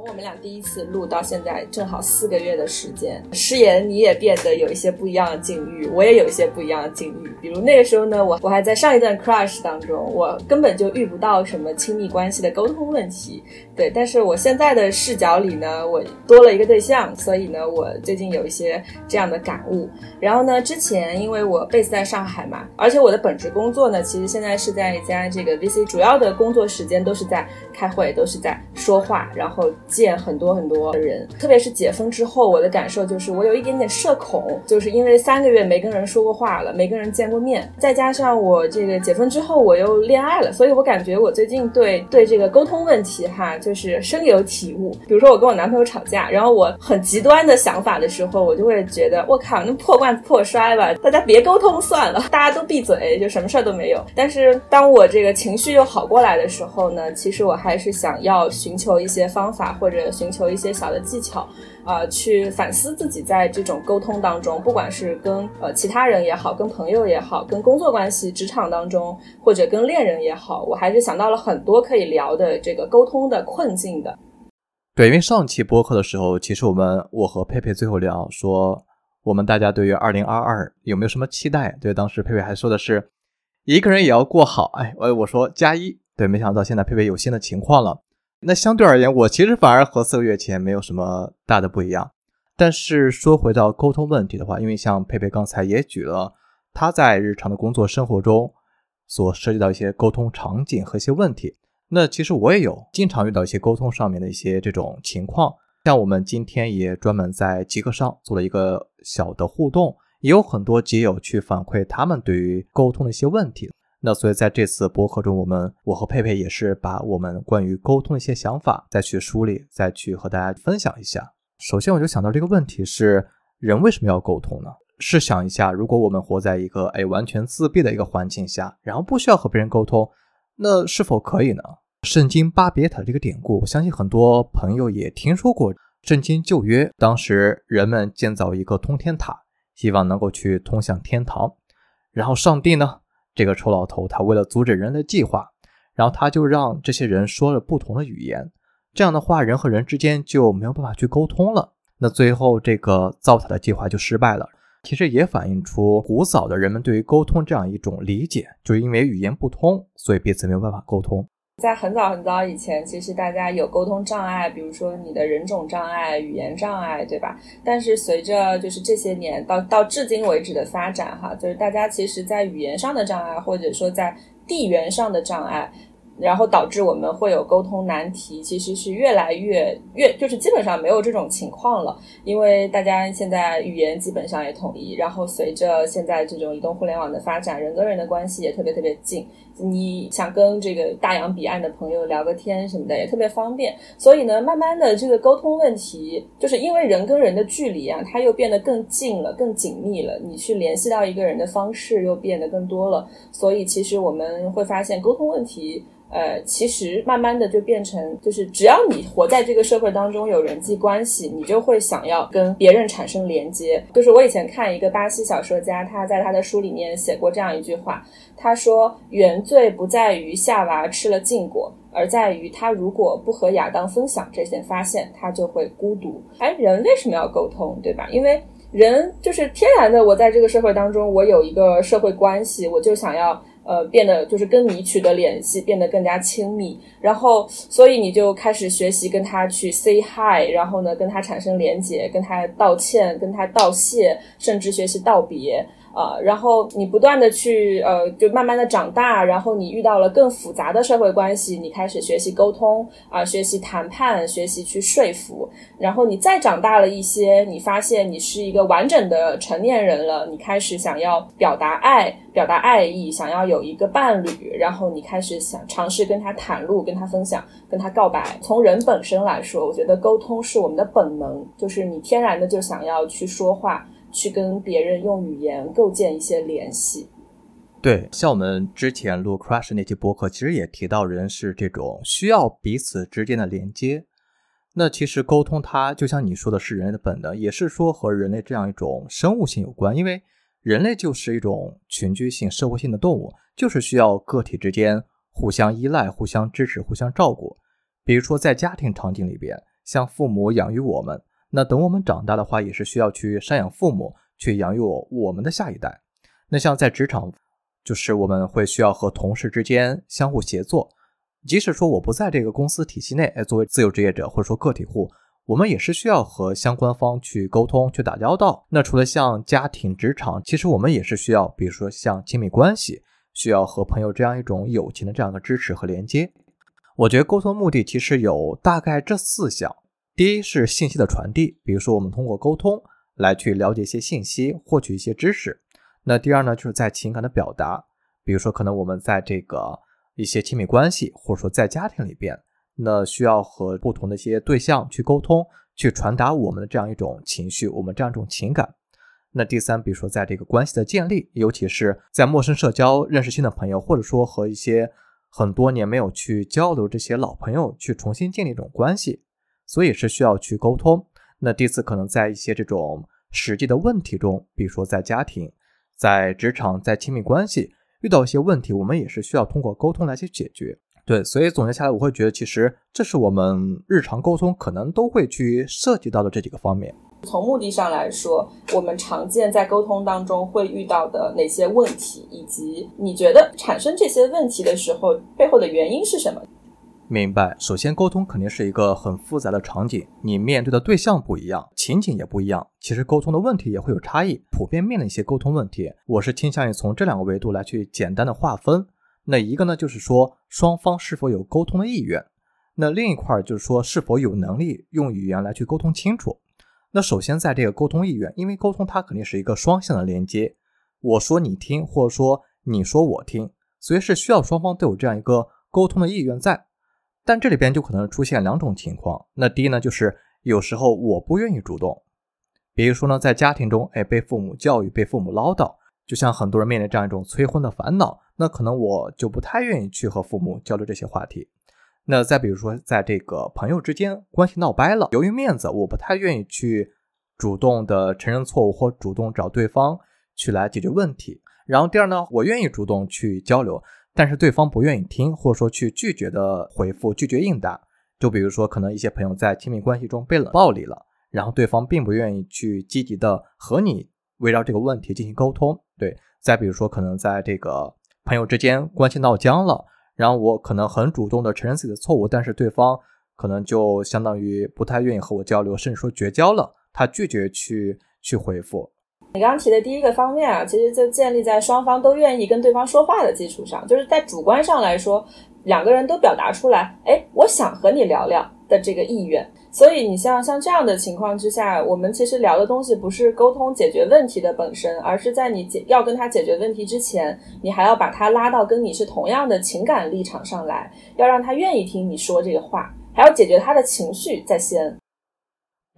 从我们俩第一次录到现在，正好四个月的时间。诗言，你也变得有一些不一样的境遇，我也有一些不一样的境遇。比如那个时候呢，我我还在上一段 crush 当中，我根本就遇不到什么亲密关系的沟通问题。对，但是我现在的视角里呢，我多了一个对象，所以呢，我最近有一些这样的感悟。然后呢，之前因为我 base 在上海嘛，而且我的本职工作呢，其实现在是在一家这个 VC，主要的工作时间都是在开会，都是在说话，然后。见很多很多的人，特别是解封之后，我的感受就是我有一点点社恐，就是因为三个月没跟人说过话了，没跟人见过面，再加上我这个解封之后我又恋爱了，所以我感觉我最近对对这个沟通问题哈，就是深有体悟。比如说我跟我男朋友吵架，然后我很极端的想法的时候，我就会觉得我靠，那破罐子破摔吧，大家别沟通算了，大家都闭嘴，就什么事儿都没有。但是当我这个情绪又好过来的时候呢，其实我还是想要寻求一些方法。或者寻求一些小的技巧，啊，去反思自己在这种沟通当中，不管是跟呃其他人也好，跟朋友也好，跟工作关系、职场当中，或者跟恋人也好，我还是想到了很多可以聊的这个沟通的困境的。对，因为上期播客的时候，其实我们我和佩佩最后聊说，我们大家对于二零二二有没有什么期待？对，当时佩佩还说的是一个人也要过好。哎，我我说加一。对，没想到现在佩佩有新的情况了。那相对而言，我其实反而和四个月前没有什么大的不一样。但是说回到沟通问题的话，因为像佩佩刚才也举了他在日常的工作生活中所涉及到一些沟通场景和一些问题，那其实我也有经常遇到一些沟通上面的一些这种情况。像我们今天也专门在极客上做了一个小的互动，也有很多基友去反馈他们对于沟通的一些问题。那所以在这次播客中，我们我和佩佩也是把我们关于沟通的一些想法再去梳理，再去和大家分享一下。首先，我就想到这个问题是：人为什么要沟通呢？试想一下，如果我们活在一个哎完全自闭的一个环境下，然后不需要和别人沟通，那是否可以呢？圣经巴别塔这个典故，我相信很多朋友也听说过。圣经旧约当时人们建造一个通天塔，希望能够去通向天堂，然后上帝呢？这个臭老头，他为了阻止人类计划，然后他就让这些人说了不同的语言，这样的话，人和人之间就没有办法去沟通了。那最后，这个造塔的计划就失败了。其实也反映出古早的人们对于沟通这样一种理解，就是因为语言不通，所以彼此没有办法沟通。在很早很早以前，其实大家有沟通障碍，比如说你的人种障碍、语言障碍，对吧？但是随着就是这些年到到至今为止的发展，哈，就是大家其实在语言上的障碍，或者说在地缘上的障碍。然后导致我们会有沟通难题，其实是越来越越就是基本上没有这种情况了，因为大家现在语言基本上也统一，然后随着现在这种移动互联网的发展，人跟人的关系也特别特别近，你想跟这个大洋彼岸的朋友聊个天什么的也特别方便，所以呢，慢慢的这个沟通问题，就是因为人跟人的距离啊，它又变得更近了，更紧密了，你去联系到一个人的方式又变得更多了，所以其实我们会发现沟通问题。呃，其实慢慢的就变成，就是只要你活在这个社会当中，有人际关系，你就会想要跟别人产生连接。就是我以前看一个巴西小说家，他在他的书里面写过这样一句话，他说：“原罪不在于夏娃吃了禁果，而在于他如果不和亚当分享这些发现，他就会孤独。”哎，人为什么要沟通，对吧？因为人就是天然的，我在这个社会当中，我有一个社会关系，我就想要。呃，变得就是跟你取得联系，变得更加亲密，然后，所以你就开始学习跟他去 say hi，然后呢，跟他产生连结，跟他道歉，跟他道谢，甚至学习道别。呃，然后你不断的去呃，就慢慢的长大，然后你遇到了更复杂的社会关系，你开始学习沟通啊，学习谈判，学习去说服，然后你再长大了一些，你发现你是一个完整的成年人了，你开始想要表达爱，表达爱意，想要有一个伴侣，然后你开始想尝试跟他袒露，跟他分享，跟他告白。从人本身来说，我觉得沟通是我们的本能，就是你天然的就想要去说话。去跟别人用语言构建一些联系。对，像我们之前录 Crush 那期播客，其实也提到人是这种需要彼此之间的连接。那其实沟通它就像你说的是人类的本能，也是说和人类这样一种生物性有关。因为人类就是一种群居性、社会性的动物，就是需要个体之间互相依赖、互相支持、互相照顾。比如说在家庭场景里边。像父母养育我们，那等我们长大的话，也是需要去赡养父母，去养育我们的下一代。那像在职场，就是我们会需要和同事之间相互协作，即使说我不在这个公司体系内，哎，作为自由职业者或者说个体户，我们也是需要和相关方去沟通、去打交道。那除了像家庭、职场，其实我们也是需要，比如说像亲密关系，需要和朋友这样一种友情的这样的支持和连接。我觉得沟通目的其实有大概这四项：第一是信息的传递，比如说我们通过沟通来去了解一些信息，获取一些知识。那第二呢，就是在情感的表达，比如说可能我们在这个一些亲密关系，或者说在家庭里边，那需要和不同的一些对象去沟通，去传达我们的这样一种情绪，我们这样一种情感。那第三，比如说在这个关系的建立，尤其是在陌生社交认识新的朋友，或者说和一些。很多年没有去交流，这些老朋友去重新建立一种关系，所以是需要去沟通。那第四，可能在一些这种实际的问题中，比如说在家庭、在职场、在亲密关系遇到一些问题，我们也是需要通过沟通来去解决。对，所以总结下来，我会觉得其实这是我们日常沟通可能都会去涉及到的这几个方面。从目的上来说，我们常见在沟通当中会遇到的哪些问题，以及你觉得产生这些问题的时候背后的原因是什么？明白。首先，沟通肯定是一个很复杂的场景，你面对的对象不一样，情景也不一样，其实沟通的问题也会有差异。普遍面临一些沟通问题，我是倾向于从这两个维度来去简单的划分。那一个呢，就是说双方是否有沟通的意愿；那另一块就是说是否有能力用语言来去沟通清楚。那首先，在这个沟通意愿，因为沟通它肯定是一个双向的连接，我说你听，或者说你说我听，所以是需要双方都有这样一个沟通的意愿在。但这里边就可能出现两种情况。那第一呢，就是有时候我不愿意主动，比如说呢，在家庭中，哎，被父母教育，被父母唠叨，就像很多人面临这样一种催婚的烦恼，那可能我就不太愿意去和父母交流这些话题。那再比如说，在这个朋友之间关系闹掰了，由于面子，我不太愿意去主动的承认错误或主动找对方去来解决问题。然后第二呢，我愿意主动去交流，但是对方不愿意听，或者说去拒绝的回复，拒绝应答。就比如说，可能一些朋友在亲密关系中被冷暴力了，然后对方并不愿意去积极的和你围绕这个问题进行沟通。对，再比如说，可能在这个朋友之间关系闹僵了。然后我可能很主动的承认自己的错误，但是对方可能就相当于不太愿意和我交流，甚至说绝交了，他拒绝去去回复。你刚刚提的第一个方面啊，其实就建立在双方都愿意跟对方说话的基础上，就是在主观上来说，两个人都表达出来，哎，我想和你聊聊的这个意愿。所以你像像这样的情况之下，我们其实聊的东西不是沟通解决问题的本身，而是在你解要跟他解决问题之前，你还要把他拉到跟你是同样的情感立场上来，要让他愿意听你说这个话，还要解决他的情绪在先。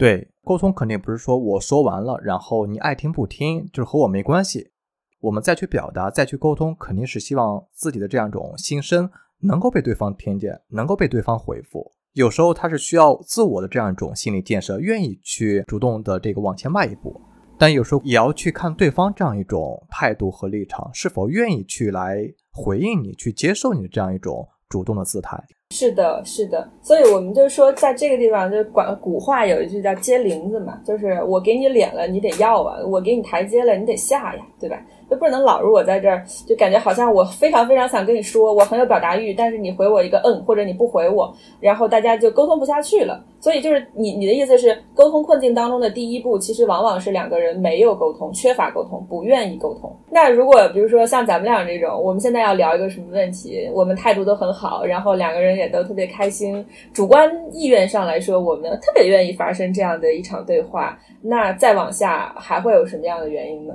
对，沟通肯定不是说我说完了，然后你爱听不听，就是和我没关系。我们再去表达，再去沟通，肯定是希望自己的这样一种心声能够被对方听见，能够被对方回复。有时候他是需要自我的这样一种心理建设，愿意去主动的这个往前迈一步，但有时候也要去看对方这样一种态度和立场，是否愿意去来回应你，去接受你的这样一种主动的姿态。是的，是的，所以我们就说，在这个地方，就管古话有一句叫接林子嘛，就是我给你脸了，你得要啊；我给你台阶了，你得下呀，对吧？就不能老是我在这儿，就感觉好像我非常非常想跟你说，我很有表达欲，但是你回我一个嗯，或者你不回我，然后大家就沟通不下去了。所以就是你你的意思是，沟通困境当中的第一步，其实往往是两个人没有沟通，缺乏沟通，不愿意沟通。那如果比如说像咱们俩这种，我们现在要聊一个什么问题，我们态度都很好，然后两个人也都特别开心，主观意愿上来说，我们特别愿意发生这样的一场对话。那再往下还会有什么样的原因呢？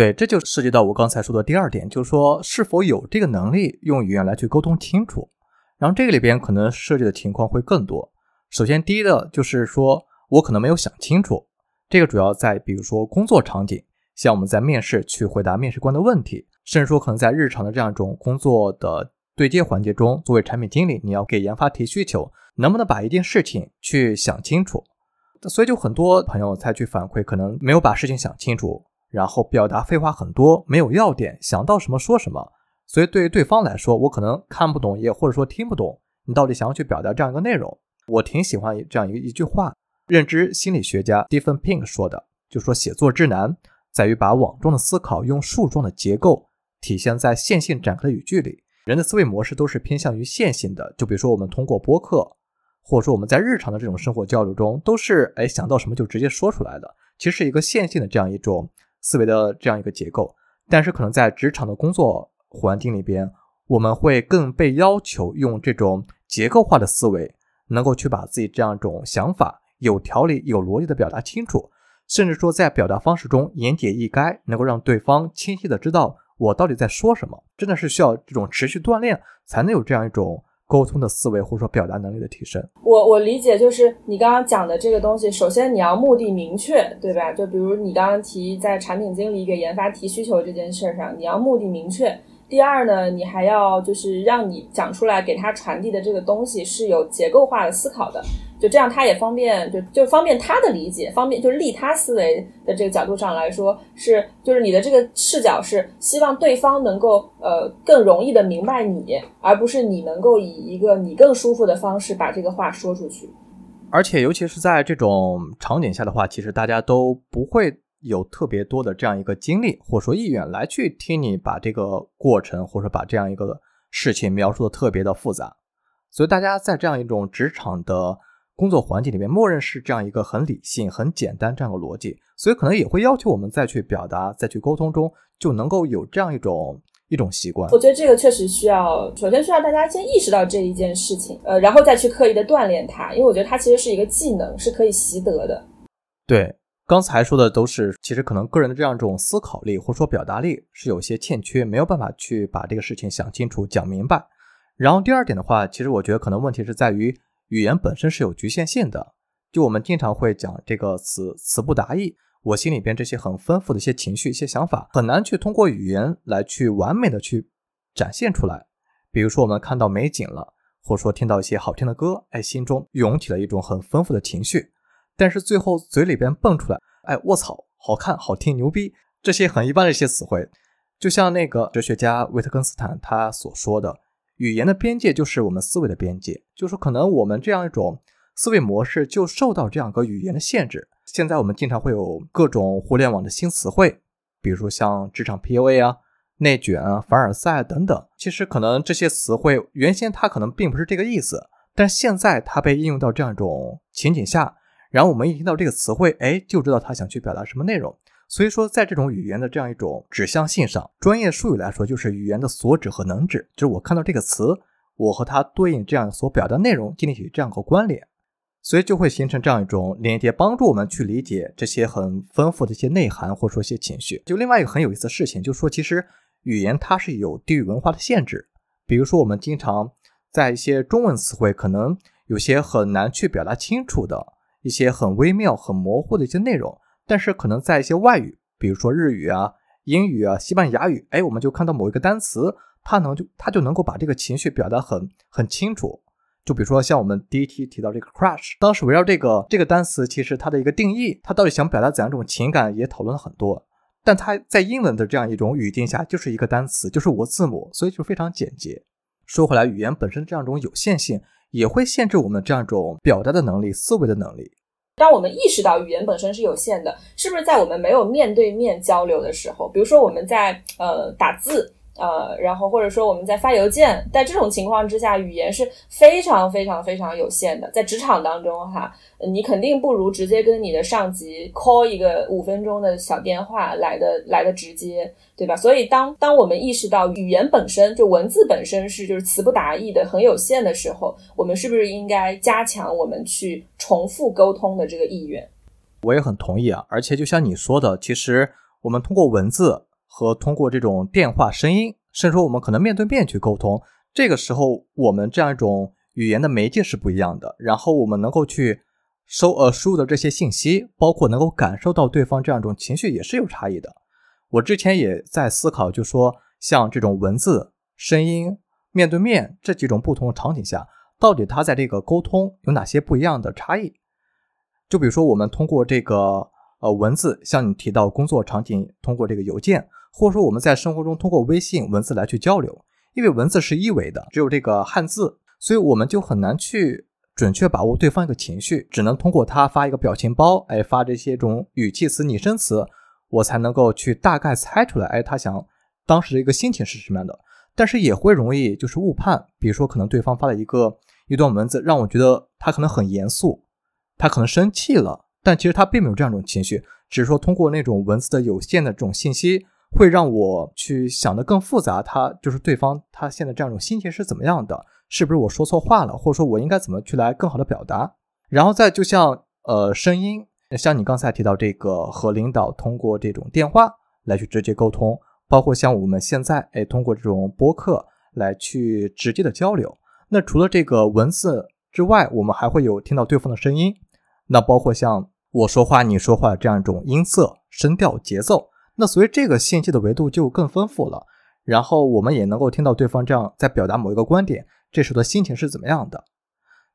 对，这就涉及到我刚才说的第二点，就是说是否有这个能力用语言来去沟通清楚。然后这个里边可能涉及的情况会更多。首先，第一的就是说我可能没有想清楚，这个主要在比如说工作场景，像我们在面试去回答面试官的问题，甚至说可能在日常的这样一种工作的对接环节中，作为产品经理，你要给研发提需求，能不能把一件事情去想清楚？所以就很多朋友才去反馈，可能没有把事情想清楚。然后表达废话很多，没有要点，想到什么说什么，所以对于对方来说，我可能看不懂，也或者说听不懂你到底想要去表达这样一个内容。我挺喜欢这样一个一句话，认知心理学家 Stephen Pink 说的，就说写作之难在于把网状的思考用树状的结构体现在线性展开的语句里。人的思维模式都是偏向于线性的，就比如说我们通过播客，或者说我们在日常的这种生活交流中，都是哎想到什么就直接说出来的，其实是一个线性的这样一种思维的这样一个结构。但是可能在职场的工作环境里边，我们会更被要求用这种结构化的思维，能够去把自己这样一种想法有条理、有逻辑的表达清楚，甚至说在表达方式中言简意赅，能够让对方清晰的知道我到底在说什么。真的是需要这种持续锻炼，才能有这样一种沟通的思维或者说表达能力的提升。我我理解就是你刚刚讲的这个东西，首先你要目的明确，对吧？就比如你刚刚提在产品经理给研发提需求这件事上，你要目的明确。第二呢，你还要就是让你讲出来给他传递的这个东西是有结构化的思考的，就这样他也方便，就就方便他的理解，方便就是利他思维的这个角度上来说，是就是你的这个视角是希望对方能够呃更容易的明白你，而不是你能够以一个你更舒服的方式把这个话说出去。而且尤其是在这种场景下的话，其实大家都不会。有特别多的这样一个精力或者说意愿来去听你把这个过程或者把这样一个事情描述的特别的复杂，所以大家在这样一种职场的工作环境里面，默认是这样一个很理性、很简单这样的逻辑，所以可能也会要求我们再去表达、再去沟通中就能够有这样一种一种习惯。我觉得这个确实需要，首先需要大家先意识到这一件事情，呃，然后再去刻意的锻炼它，因为我觉得它其实是一个技能，是可以习得的。对。刚才说的都是，其实可能个人的这样一种思考力或者说表达力是有些欠缺，没有办法去把这个事情想清楚、讲明白。然后第二点的话，其实我觉得可能问题是在于语言本身是有局限性的。就我们经常会讲这个词词不达意，我心里边这些很丰富的一些情绪、一些想法，很难去通过语言来去完美的去展现出来。比如说我们看到美景了，或者说听到一些好听的歌，哎，心中涌起了一种很丰富的情绪。但是最后嘴里边蹦出来，哎，卧槽，好看，好听，牛逼，这些很一般的一些词汇，就像那个哲学家维特根斯坦他所说的，语言的边界就是我们思维的边界，就是说可能我们这样一种思维模式就受到这样一个语言的限制。现在我们经常会有各种互联网的新词汇，比如说像职场 PUA 啊、内卷啊、凡尔赛等等，其实可能这些词汇原先它可能并不是这个意思，但现在它被应用到这样一种情景下。然后我们一听到这个词汇，哎，就知道他想去表达什么内容。所以说，在这种语言的这样一种指向性上，专业术语来说，就是语言的所指和能指。就是我看到这个词，我和它对应这样所表达内容建立起这样一个关联，所以就会形成这样一种连接，帮助我们去理解这些很丰富的一些内涵，或者说一些情绪。就另外一个很有意思的事情，就是说，其实语言它是有地域文化的限制。比如说，我们经常在一些中文词汇，可能有些很难去表达清楚的。一些很微妙、很模糊的一些内容，但是可能在一些外语，比如说日语啊、英语啊、西班牙语，哎，我们就看到某一个单词，它能就它就能够把这个情绪表达很很清楚。就比如说像我们第一题提到这个 crush，当时围绕这个这个单词，其实它的一个定义，它到底想表达怎样一种情感，也讨论了很多。但它在英文的这样一种语境下，就是一个单词，就是五个字母，所以就非常简洁。说回来，语言本身这样一种有限性。也会限制我们这样一种表达的能力、思维的能力。当我们意识到语言本身是有限的，是不是在我们没有面对面交流的时候，比如说我们在呃打字。呃，然后或者说我们在发邮件，在这种情况之下，语言是非常非常非常有限的。在职场当中，哈，你肯定不如直接跟你的上级 call 一个五分钟的小电话来的来的直接，对吧？所以当当我们意识到语言本身就文字本身是就是词不达意的很有限的时候，我们是不是应该加强我们去重复沟通的这个意愿？我也很同意啊，而且就像你说的，其实我们通过文字。和通过这种电话声音，甚至说我们可能面对面去沟通，这个时候我们这样一种语言的媒介是不一样的。然后我们能够去收呃输入的这些信息，包括能够感受到对方这样一种情绪，也是有差异的。我之前也在思考，就说像这种文字、声音、面对面这几种不同的场景下，到底它在这个沟通有哪些不一样的差异？就比如说我们通过这个呃文字，像你提到工作场景，通过这个邮件。或者说我们在生活中通过微信文字来去交流，因为文字是一维的，只有这个汉字，所以我们就很难去准确把握对方一个情绪，只能通过他发一个表情包，哎，发这些种语气词、拟声词，我才能够去大概猜出来，哎，他想当时的一个心情是什么样的。但是也会容易就是误判，比如说可能对方发了一个一段文字，让我觉得他可能很严肃，他可能生气了，但其实他并没有这样一种情绪，只是说通过那种文字的有限的这种信息，会让我去想的更复杂。他就是对方他现在这样一种心情是怎么样的？是不是我说错话了，或者说我应该怎么去来更好的表达？然后再就像呃声音，像你刚才提到这个和领导通过这种电话来去直接沟通。包括像我们现在，哎，通过这种播客来去直接的交流。那除了这个文字之外，我们还会有听到对方的声音。那包括像我说话、你说话这样一种音色、声调、节奏。那所以这个信息的维度就更丰富了。然后我们也能够听到对方这样在表达某一个观点，这时候的心情是怎么样的。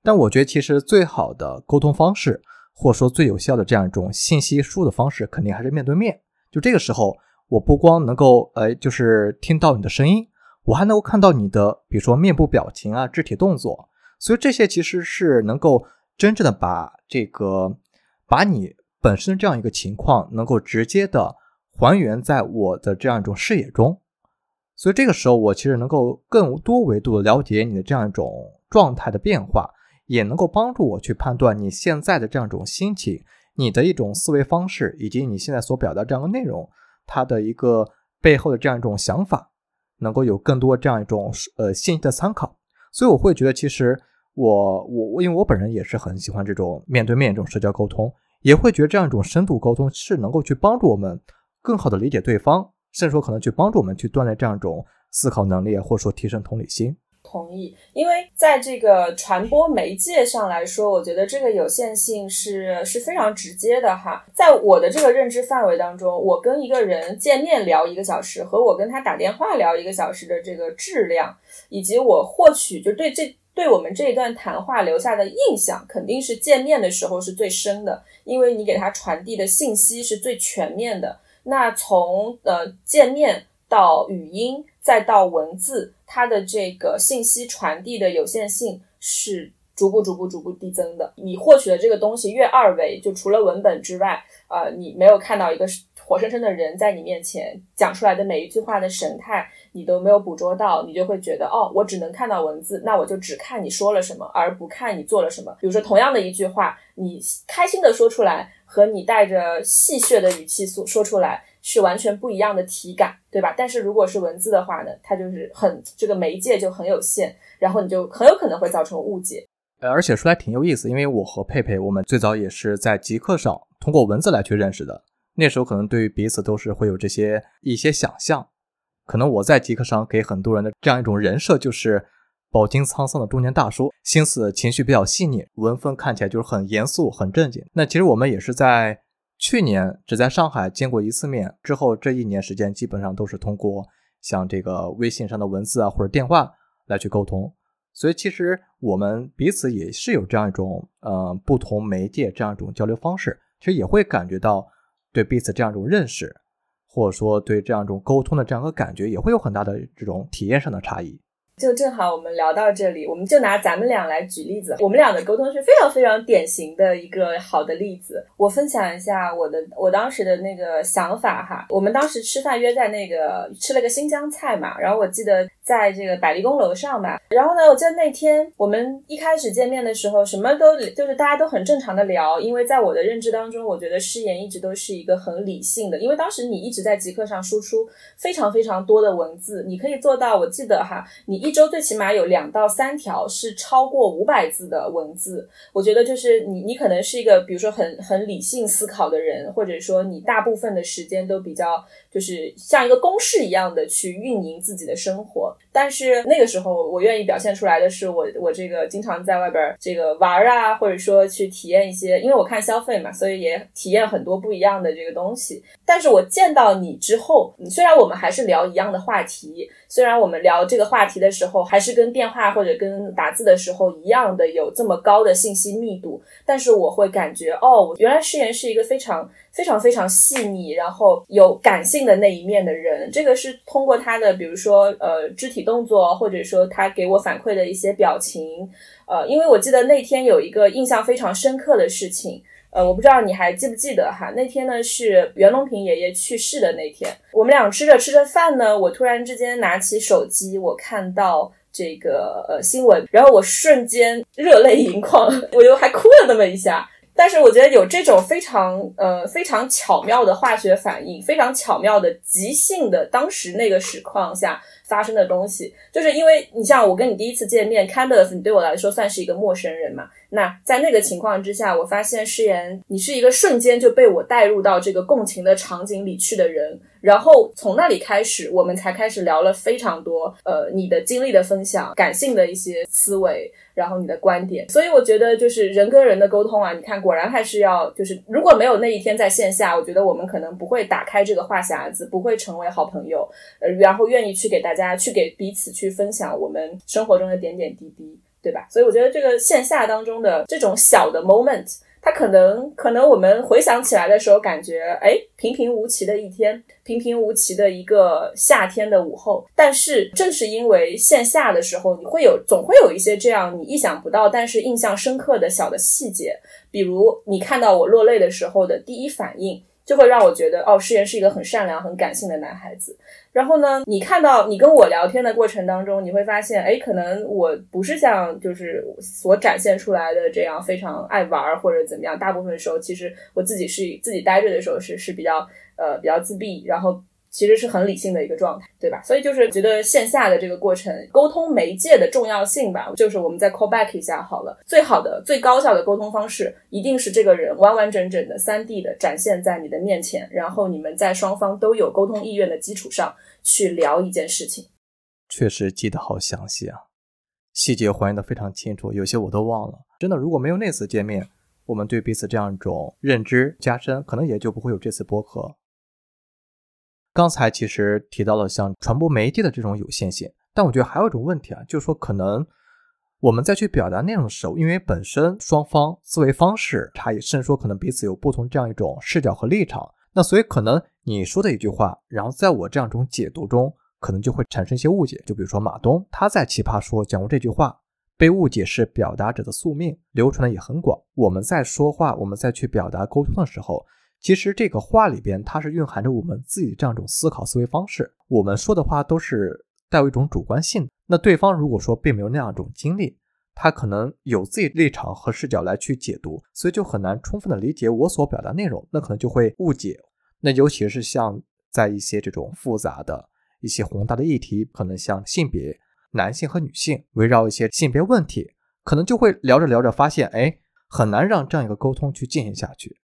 但我觉得其实最好的沟通方式，或者说最有效的这样一种信息输入的方式，肯定还是面对面。就这个时候。我不光能够，呃，就是听到你的声音，我还能够看到你的，比如说面部表情啊、肢体动作，所以这些其实是能够真正的把这个，把你本身这样一个情况，能够直接的还原在我的这样一种视野中，所以这个时候我其实能够更多维度的了解你的这样一种状态的变化，也能够帮助我去判断你现在的这样一种心情、你的一种思维方式，以及你现在所表达这样的内容。他的一个背后的这样一种想法，能够有更多这样一种呃信息的参考，所以我会觉得，其实我我因为我本人也是很喜欢这种面对面这种社交沟通，也会觉得这样一种深度沟通是能够去帮助我们更好的理解对方，甚至说可能去帮助我们去锻炼这样一种思考能力，或者说提升同理心。同意，因为在这个传播媒介上来说，我觉得这个有限性是是非常直接的哈。在我的这个认知范围当中，我跟一个人见面聊一个小时，和我跟他打电话聊一个小时的这个质量，以及我获取就对这对我们这一段谈话留下的印象，肯定是见面的时候是最深的，因为你给他传递的信息是最全面的。那从呃见面到语音。再到文字，它的这个信息传递的有限性是逐步、逐步、逐步递增的。你获取的这个东西越二维，就除了文本之外，呃，你没有看到一个活生生的人在你面前讲出来的每一句话的神态，你都没有捕捉到，你就会觉得，哦，我只能看到文字，那我就只看你说了什么，而不看你做了什么。比如说，同样的一句话，你开心的说出来，和你带着戏谑的语气说说出来。是完全不一样的体感，对吧？但是如果是文字的话呢，它就是很这个媒介就很有限，然后你就很有可能会造成误解。呃，而且说来挺有意思，因为我和佩佩，我们最早也是在极客上通过文字来去认识的。那时候可能对于彼此都是会有这些一些想象。可能我在极客上给很多人的这样一种人设就是饱经沧桑的中年大叔，心思情绪比较细腻，文风看起来就是很严肃、很正经。那其实我们也是在。去年只在上海见过一次面，之后这一年时间基本上都是通过像这个微信上的文字啊或者电话来去沟通，所以其实我们彼此也是有这样一种呃不同媒介这样一种交流方式，其实也会感觉到对彼此这样一种认识，或者说对这样一种沟通的这样一个感觉，也会有很大的这种体验上的差异。就正好我们聊到这里，我们就拿咱们俩来举例子。我们俩的沟通是非常非常典型的一个好的例子。我分享一下我的我当时的那个想法哈。我们当时吃饭约在那个吃了个新疆菜嘛，然后我记得在这个百丽宫楼上嘛。然后呢，我记得那天我们一开始见面的时候，什么都就是大家都很正常的聊，因为在我的认知当中，我觉得诗言一直都是一个很理性的，因为当时你一直在极客上输出非常非常多的文字，你可以做到，我记得哈，你。一周最起码有两到三条是超过五百字的文字，我觉得就是你，你可能是一个比如说很很理性思考的人，或者说你大部分的时间都比较就是像一个公式一样的去运营自己的生活。但是那个时候，我愿意表现出来的是我我这个经常在外边这个玩啊，或者说去体验一些，因为我看消费嘛，所以也体验很多不一样的这个东西。但是我见到你之后，虽然我们还是聊一样的话题，虽然我们聊这个话题的。时候还是跟电话或者跟打字的时候一样的有这么高的信息密度，但是我会感觉哦，原来诗言是一个非常非常非常细腻，然后有感性的那一面的人。这个是通过他的，比如说呃肢体动作，或者说他给我反馈的一些表情，呃，因为我记得那天有一个印象非常深刻的事情。呃，我不知道你还记不记得哈？那天呢是袁隆平爷爷去世的那天，我们俩吃着吃着饭呢，我突然之间拿起手机，我看到这个呃新闻，然后我瞬间热泪盈眶，我就还哭了那么一下。但是我觉得有这种非常呃非常巧妙的化学反应，非常巧妙的即兴的当时那个实况下。发生的东西，就是因为你像我跟你第一次见面 c a n d l e 你对我来说算是一个陌生人嘛。那在那个情况之下，我发现诗言，你是一个瞬间就被我带入到这个共情的场景里去的人。然后从那里开始，我们才开始聊了非常多，呃，你的经历的分享，感性的一些思维，然后你的观点。所以我觉得，就是人跟人的沟通啊，你看，果然还是要，就是如果没有那一天在线下，我觉得我们可能不会打开这个话匣子，不会成为好朋友，呃，然后愿意去给大家去给彼此去分享我们生活中的点点滴滴，对吧？所以我觉得这个线下当中的这种小的 moment。他可能可能我们回想起来的时候，感觉哎平平无奇的一天，平平无奇的一个夏天的午后。但是正是因为线下的时候，你会有总会有一些这样你意想不到，但是印象深刻的小的细节，比如你看到我落泪的时候的第一反应。就会让我觉得，哦，诗言是一个很善良、很感性的男孩子。然后呢，你看到你跟我聊天的过程当中，你会发现，哎，可能我不是像就是所展现出来的这样非常爱玩或者怎么样。大部分时候，其实我自己是自己待着的时候是是比较呃比较自闭，然后。其实是很理性的一个状态，对吧？所以就是觉得线下的这个过程，沟通媒介的重要性吧，就是我们再 call back 一下好了。最好的、最高效的沟通方式，一定是这个人完完整整的三 D 的展现在你的面前，然后你们在双方都有沟通意愿的基础上去聊一件事情。确实记得好详细啊，细节还原的非常清楚，有些我都忘了。真的，如果没有那次见面，我们对彼此这样一种认知加深，可能也就不会有这次播客。刚才其实提到了像传播媒介的这种有限性，但我觉得还有一种问题啊，就是说可能我们在去表达内容的时候，因为本身双方思维方式差异，甚至说可能彼此有不同这样一种视角和立场，那所以可能你说的一句话，然后在我这样一种解读中，可能就会产生一些误解。就比如说马东他在奇葩说讲过这句话，被误解是表达者的宿命，流传的也很广。我们在说话，我们在去表达沟通的时候。其实这个话里边，它是蕴含着我们自己这样一种思考思维方式。我们说的话都是带有一种主观性。那对方如果说并没有那样一种经历，他可能有自己立场和视角来去解读，所以就很难充分的理解我所表达内容。那可能就会误解。那尤其是像在一些这种复杂的一些宏大的议题，可能像性别、男性和女性，围绕一些性别问题，可能就会聊着聊着发现，哎，很难让这样一个沟通去进行下去。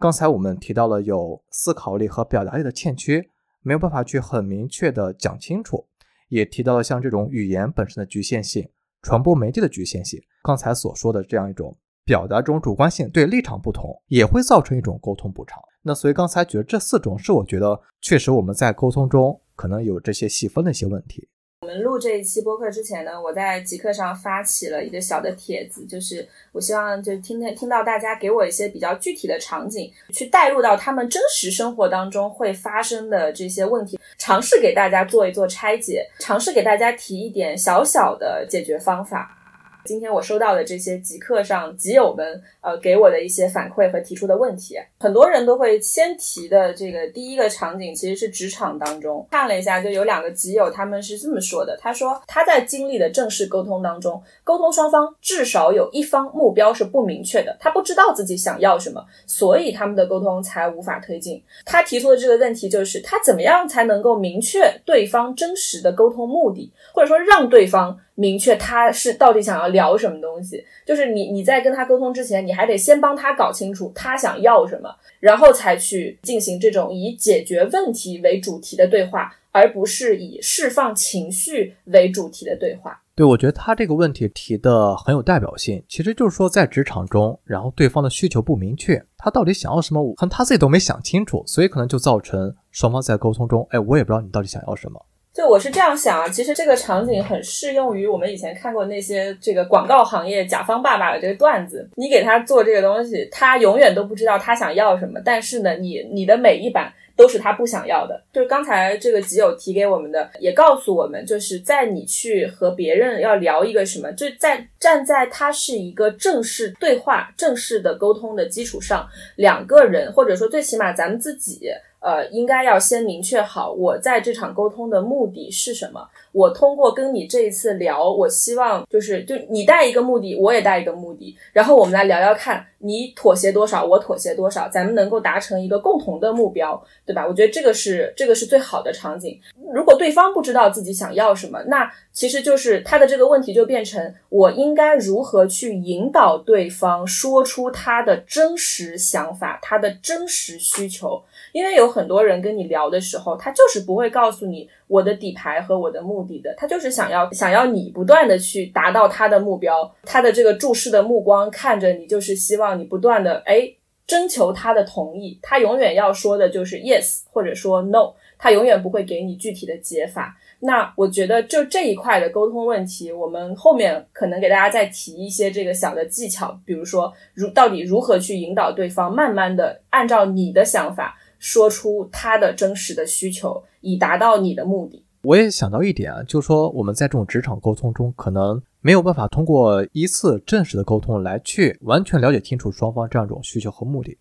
刚才我们提到了有思考力和表达力的欠缺，没有办法去很明确的讲清楚，也提到了像这种语言本身的局限性、传播媒介的局限性。刚才所说的这样一种表达中主观性，对立场不同，也会造成一种沟通不畅。那所以刚才觉得这四种是我觉得确实我们在沟通中可能有这些细分的一些问题。录这一期播客之前呢，我在极客上发起了一个小的帖子，就是我希望就听听听到大家给我一些比较具体的场景，去带入到他们真实生活当中会发生的这些问题，尝试给大家做一做拆解，尝试给大家提一点小小的解决方法。今天我收到的这些极客上极友们，呃，给我的一些反馈和提出的问题，很多人都会先提的这个第一个场景，其实是职场当中看了一下，就有两个极友他们是这么说的，他说他在经历的正式沟通当中，沟通双方至少有一方目标是不明确的，他不知道自己想要什么，所以他们的沟通才无法推进。他提出的这个问题就是，他怎么样才能够明确对方真实的沟通目的，或者说让对方。明确他是到底想要聊什么东西，就是你你在跟他沟通之前，你还得先帮他搞清楚他想要什么，然后才去进行这种以解决问题为主题的对话，而不是以释放情绪为主题的对话。对，我觉得他这个问题提的很有代表性，其实就是说在职场中，然后对方的需求不明确，他到底想要什么，可能他自己都没想清楚，所以可能就造成双方在沟通中，哎，我也不知道你到底想要什么。就我是这样想啊，其实这个场景很适用于我们以前看过那些这个广告行业甲方爸爸的这个段子。你给他做这个东西，他永远都不知道他想要什么，但是呢，你你的每一版。都是他不想要的。就是刚才这个集友提给我们的，也告诉我们，就是在你去和别人要聊一个什么，就在站在他是一个正式对话、正式的沟通的基础上，两个人或者说最起码咱们自己。呃，应该要先明确好，我在这场沟通的目的是什么。我通过跟你这一次聊，我希望就是就你带一个目的，我也带一个目的，然后我们来聊聊看，你妥协多少，我妥协多少，咱们能够达成一个共同的目标，对吧？我觉得这个是这个是最好的场景。如果对方不知道自己想要什么，那其实就是他的这个问题就变成我应该如何去引导对方说出他的真实想法，他的真实需求。因为有很多人跟你聊的时候，他就是不会告诉你我的底牌和我的目的的，他就是想要想要你不断的去达到他的目标，他的这个注视的目光看着你，就是希望你不断的哎征求他的同意，他永远要说的就是 yes 或者说 no，他永远不会给你具体的解法。那我觉得就这一块的沟通问题，我们后面可能给大家再提一些这个小的技巧，比如说如到底如何去引导对方，慢慢的按照你的想法。说出他的真实的需求，以达到你的目的。我也想到一点啊，就是说我们在这种职场沟通中，可能没有办法通过一次正式的沟通来去完全了解清楚双方这样一种需求和目的，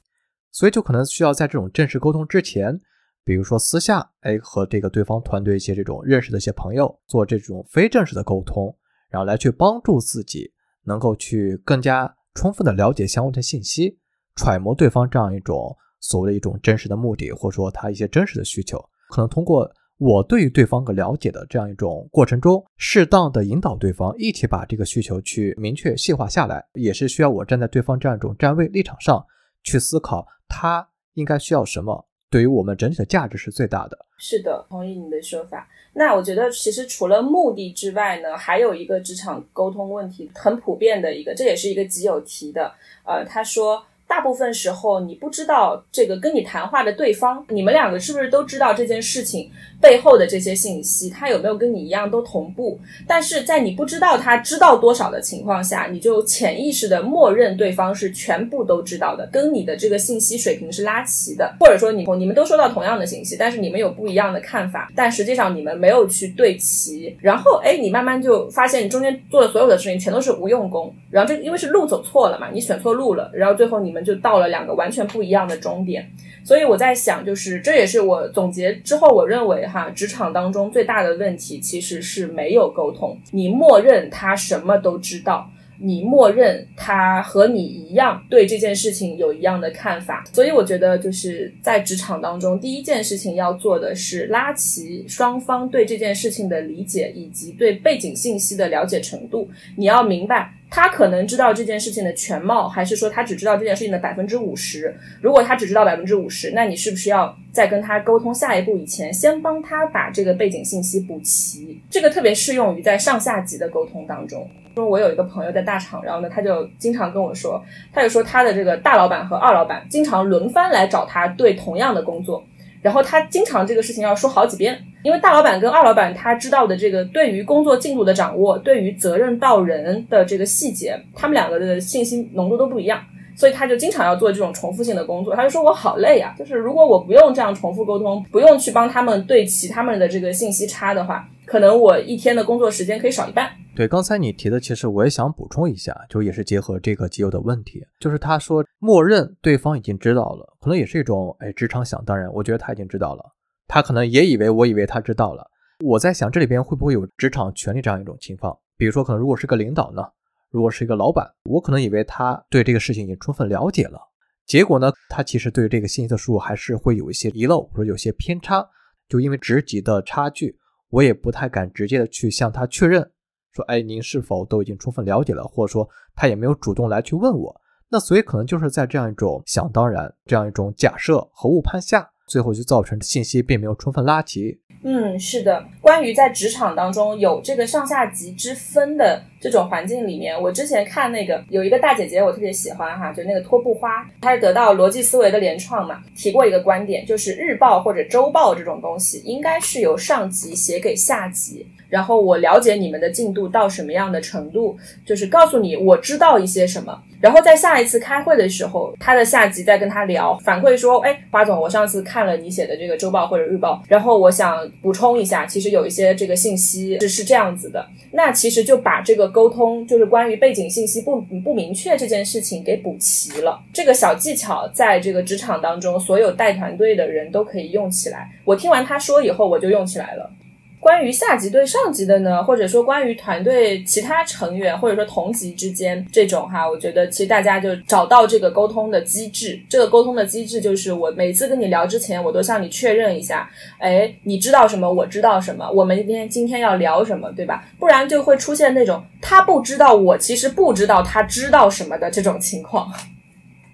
所以就可能需要在这种正式沟通之前，比如说私下，哎，和这个对方团队一些这种认识的一些朋友做这种非正式的沟通，然后来去帮助自己能够去更加充分的了解相关的信息，揣摩对方这样一种。所谓的一种真实的目的，或者说他一些真实的需求，可能通过我对于对方的了解的这样一种过程中，适当的引导对方一起把这个需求去明确细化下来，也是需要我站在对方这样一种站位立场上去思考他应该需要什么，对于我们整体的价值是最大的。是的，同意你的说法。那我觉得其实除了目的之外呢，还有一个职场沟通问题很普遍的一个，这也是一个极有提的。呃，他说。大部分时候，你不知道这个跟你谈话的对方，你们两个是不是都知道这件事情背后的这些信息？他有没有跟你一样都同步？但是在你不知道他知道多少的情况下，你就潜意识的默认对方是全部都知道的，跟你的这个信息水平是拉齐的，或者说你你们都收到同样的信息，但是你们有不一样的看法，但实际上你们没有去对齐，然后哎，你慢慢就发现你中间做的所有的事情全都是无用功，然后就因为是路走错了嘛，你选错路了，然后最后你们。就到了两个完全不一样的终点，所以我在想，就是这也是我总结之后，我认为哈，职场当中最大的问题其实是没有沟通，你默认他什么都知道。你默认他和你一样对这件事情有一样的看法，所以我觉得就是在职场当中，第一件事情要做的是拉齐双方对这件事情的理解以及对背景信息的了解程度。你要明白，他可能知道这件事情的全貌，还是说他只知道这件事情的百分之五十？如果他只知道百分之五十，那你是不是要在跟他沟通下一步以前，先帮他把这个背景信息补齐？这个特别适用于在上下级的沟通当中。说我有一个朋友在大厂，然后呢，他就经常跟我说，他就说他的这个大老板和二老板经常轮番来找他对同样的工作，然后他经常这个事情要说好几遍，因为大老板跟二老板他知道的这个对于工作进度的掌握，对于责任到人的这个细节，他们两个的信息浓度都不一样，所以他就经常要做这种重复性的工作。他就说我好累啊，就是如果我不用这样重复沟通，不用去帮他们对齐他们的这个信息差的话，可能我一天的工作时间可以少一半。对，刚才你提的，其实我也想补充一下，就也是结合这个基友的问题，就是他说默认对方已经知道了，可能也是一种哎职场想当然，我觉得他已经知道了，他可能也以为我以为他知道了。我在想这里边会不会有职场权利这样一种情况？比如说，可能如果是个领导呢，如果是一个老板，我可能以为他对这个事情已经充分了解了，结果呢，他其实对这个信息的输入还是会有一些遗漏或者有些偏差，就因为职级的差距，我也不太敢直接的去向他确认。说，哎，您是否都已经充分了解了？或者说，他也没有主动来去问我。那所以可能就是在这样一种想当然、这样一种假设和误判下，最后就造成信息并没有充分拉齐。嗯，是的。关于在职场当中有这个上下级之分的这种环境里面，我之前看那个有一个大姐姐，我特别喜欢哈，就那个托布花，她是得到逻辑思维的联创嘛，提过一个观点，就是日报或者周报这种东西，应该是由上级写给下级。然后我了解你们的进度到什么样的程度，就是告诉你我知道一些什么。然后在下一次开会的时候，他的下级再跟他聊，反馈说：“哎，花总，我上次看了你写的这个周报或者日报，然后我想补充一下，其实有一些这个信息是是这样子的。”那其实就把这个沟通，就是关于背景信息不不明确这件事情给补齐了。这个小技巧在这个职场当中，所有带团队的人都可以用起来。我听完他说以后，我就用起来了。关于下级对上级的呢，或者说关于团队其他成员或者说同级之间这种哈，我觉得其实大家就找到这个沟通的机制。这个沟通的机制就是我每次跟你聊之前，我都向你确认一下，哎，你知道什么？我知道什么？我们今天今天要聊什么，对吧？不然就会出现那种他不知道，我其实不知道他知道什么的这种情况。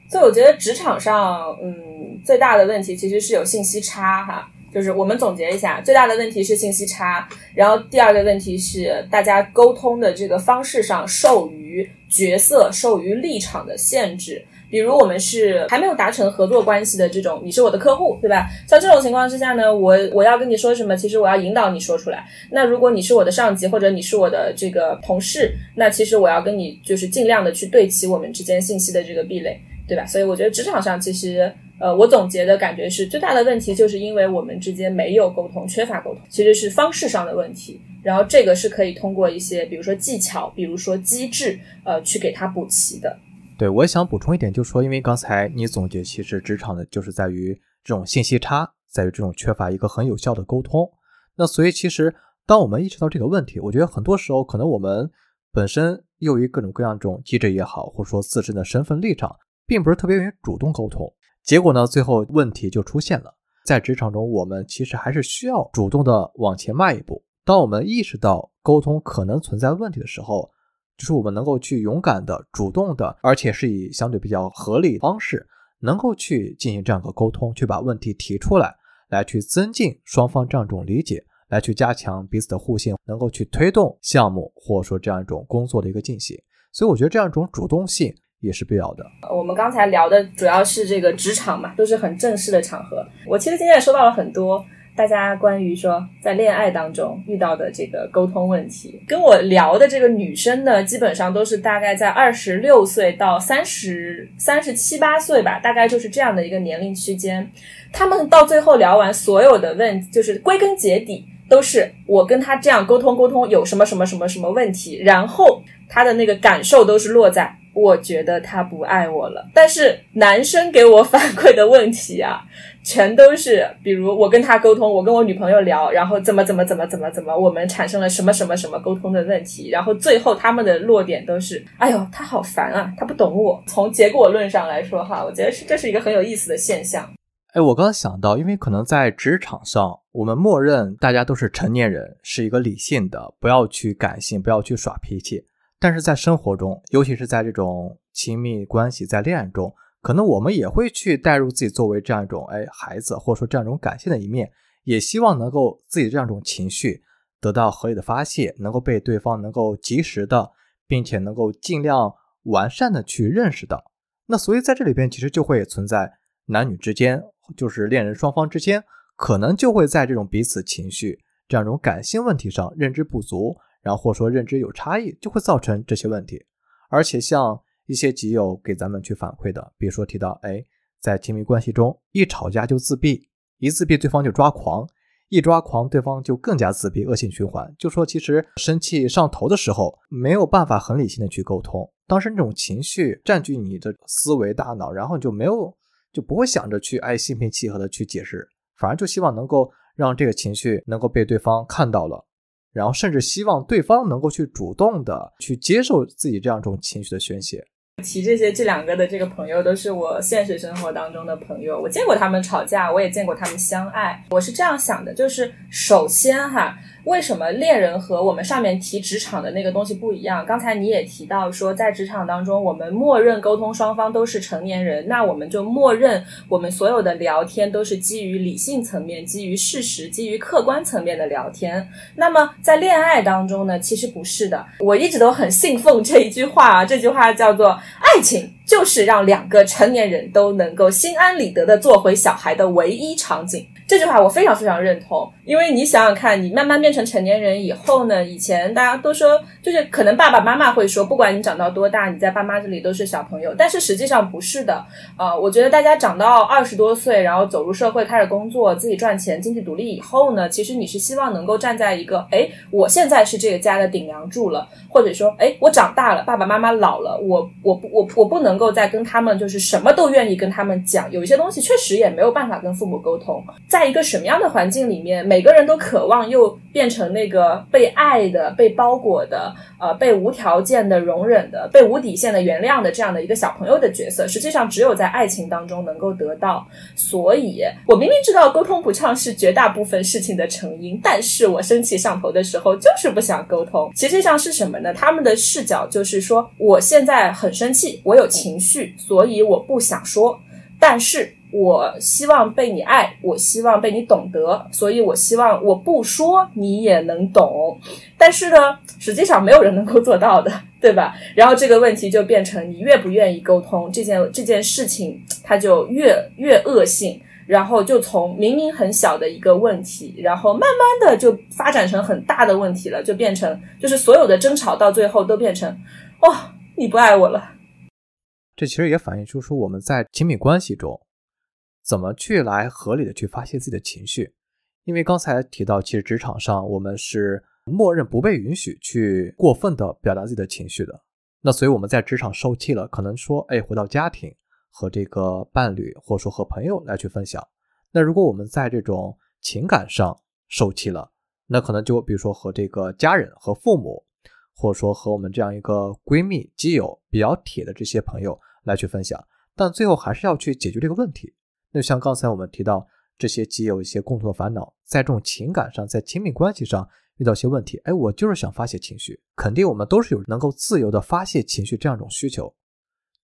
所以我觉得职场上，嗯，最大的问题其实是有信息差哈。就是我们总结一下，最大的问题是信息差，然后第二个问题是大家沟通的这个方式上受于角色、受于立场的限制。比如我们是还没有达成合作关系的这种，你是我的客户，对吧？像这种情况之下呢，我我要跟你说什么，其实我要引导你说出来。那如果你是我的上级或者你是我的这个同事，那其实我要跟你就是尽量的去对齐我们之间信息的这个壁垒，对吧？所以我觉得职场上其实。呃，我总结的感觉是，最大的问题就是因为我们之间没有沟通，缺乏沟通，其实是方式上的问题。然后这个是可以通过一些，比如说技巧，比如说机制，呃，去给它补齐的。对，我也想补充一点，就是说，因为刚才你总结，其实职场的就是在于这种信息差，在于这种缺乏一个很有效的沟通。那所以其实当我们意识到这个问题，我觉得很多时候可能我们本身由于各种各样这种机制也好，或者说自身的身份立场，并不是特别愿意主动沟通。结果呢？最后问题就出现了。在职场中，我们其实还是需要主动的往前迈一步。当我们意识到沟通可能存在问题的时候，就是我们能够去勇敢的、主动的，而且是以相对比较合理方式，能够去进行这样一个沟通，去把问题提出来，来去增进双方这样一种理解，来去加强彼此的互信，能够去推动项目或者说这样一种工作的一个进行。所以，我觉得这样一种主动性。也是必要的。我们刚才聊的主要是这个职场嘛，都是很正式的场合。我其实今天也收到了很多大家关于说在恋爱当中遇到的这个沟通问题。跟我聊的这个女生呢，基本上都是大概在二十六岁到三十三十七八岁吧，大概就是这样的一个年龄区间。他们到最后聊完所有的问，就是归根结底都是我跟他这样沟通沟通有什么什么什么什么问题，然后他的那个感受都是落在。我觉得他不爱我了，但是男生给我反馈的问题啊，全都是比如我跟他沟通，我跟我女朋友聊，然后怎么怎么怎么怎么怎么，我们产生了什么什么什么沟通的问题，然后最后他们的落点都是，哎呦，他好烦啊，他不懂我。从结果论上来说，哈，我觉得是这是一个很有意思的现象。哎，我刚刚想到，因为可能在职场上，我们默认大家都是成年人，是一个理性的，不要去感性，不要去耍脾气。但是在生活中，尤其是在这种亲密关系、在恋爱中，可能我们也会去带入自己作为这样一种哎孩子，或者说这样一种感性的一面，也希望能够自己这样一种情绪得到合理的发泄，能够被对方能够及时的，并且能够尽量完善的去认识到。那所以在这里边，其实就会存在男女之间，就是恋人双方之间，可能就会在这种彼此情绪这样一种感性问题上认知不足。然后或者说认知有差异，就会造成这些问题。而且像一些基友给咱们去反馈的，比如说提到，哎，在亲密关系中一吵架就自闭，一自闭对方就抓狂，一抓狂对方就更加自闭，恶性循环。就说其实生气上头的时候，没有办法很理性的去沟通，当时那种情绪占据你的思维大脑，然后就没有就不会想着去哎心平气和的去解释，反而就希望能够让这个情绪能够被对方看到了。然后甚至希望对方能够去主动的去接受自己这样一种情绪的宣泄，提这些这两个的这个朋友都是我现实生活当中的朋友，我见过他们吵架，我也见过他们相爱。我是这样想的，就是首先哈。为什么恋人和我们上面提职场的那个东西不一样？刚才你也提到说，在职场当中，我们默认沟通双方都是成年人，那我们就默认我们所有的聊天都是基于理性层面、基于事实、基于客观层面的聊天。那么在恋爱当中呢，其实不是的。我一直都很信奉这一句话啊，这句话叫做“爱情就是让两个成年人都能够心安理得的做回小孩的唯一场景”。这句话我非常非常认同，因为你想想看，你慢慢变成成年人以后呢，以前大家都说，就是可能爸爸妈妈会说，不管你长到多大，你在爸妈这里都是小朋友，但是实际上不是的。呃，我觉得大家长到二十多岁，然后走入社会，开始工作，自己赚钱，经济独立以后呢，其实你是希望能够站在一个，哎，我现在是这个家的顶梁柱了，或者说，哎，我长大了，爸爸妈妈老了，我我我我不能够再跟他们就是什么都愿意跟他们讲，有一些东西确实也没有办法跟父母沟通。在一个什么样的环境里面，每个人都渴望又变成那个被爱的、被包裹的、呃，被无条件的容忍的、被无底线的原谅的这样的一个小朋友的角色，实际上只有在爱情当中能够得到。所以，我明明知道沟通不畅是绝大部分事情的成因，但是我生气上头的时候就是不想沟通。实际上是什么呢？他们的视角就是说，我现在很生气，我有情绪，所以我不想说，但是。我希望被你爱，我希望被你懂得，所以我希望我不说你也能懂。但是呢，实际上没有人能够做到的，对吧？然后这个问题就变成你越不愿意沟通，这件这件事情它就越越恶性，然后就从明明很小的一个问题，然后慢慢的就发展成很大的问题了，就变成就是所有的争吵到最后都变成，哦，你不爱我了。这其实也反映出说我们在亲密关系中。怎么去来合理的去发泄自己的情绪？因为刚才提到，其实职场上我们是默认不被允许去过分的表达自己的情绪的。那所以我们在职场受气了，可能说，哎，回到家庭和这个伴侣或者说和朋友来去分享。那如果我们在这种情感上受气了，那可能就比如说和这个家人和父母，或者说和我们这样一个闺蜜、基友比较铁的这些朋友来去分享，但最后还是要去解决这个问题。就像刚才我们提到，这些既有一些共同的烦恼，在这种情感上，在亲密关系上遇到一些问题，哎，我就是想发泄情绪，肯定我们都是有能够自由的发泄情绪这样一种需求。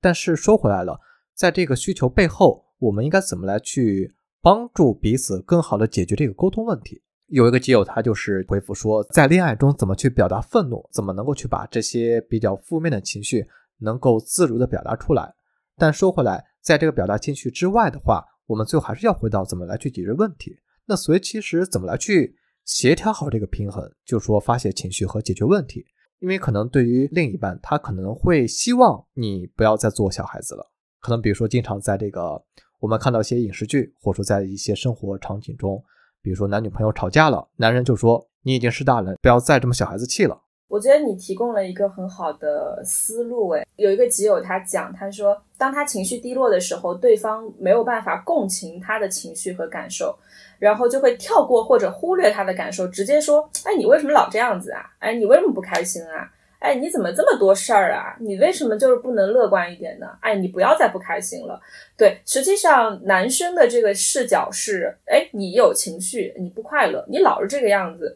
但是说回来了，在这个需求背后，我们应该怎么来去帮助彼此更好的解决这个沟通问题？有一个基友他就是回复说，在恋爱中怎么去表达愤怒，怎么能够去把这些比较负面的情绪能够自如的表达出来。但说回来，在这个表达情绪之外的话，我们最后还是要回到怎么来去解决问题。那所以其实怎么来去协调好这个平衡，就是说发泄情绪和解决问题。因为可能对于另一半，他可能会希望你不要再做小孩子了。可能比如说经常在这个我们看到一些影视剧，或者说在一些生活场景中，比如说男女朋友吵架了，男人就说你已经是大人，不要再这么小孩子气了。我觉得你提供了一个很好的思路，诶，有一个基友他讲，他说，当他情绪低落的时候，对方没有办法共情他的情绪和感受，然后就会跳过或者忽略他的感受，直接说，哎，你为什么老这样子啊？哎，你为什么不开心啊？哎，你怎么这么多事儿啊？你为什么就是不能乐观一点呢？哎，你不要再不开心了。对，实际上男生的这个视角是，哎，你有情绪，你不快乐，你老是这个样子。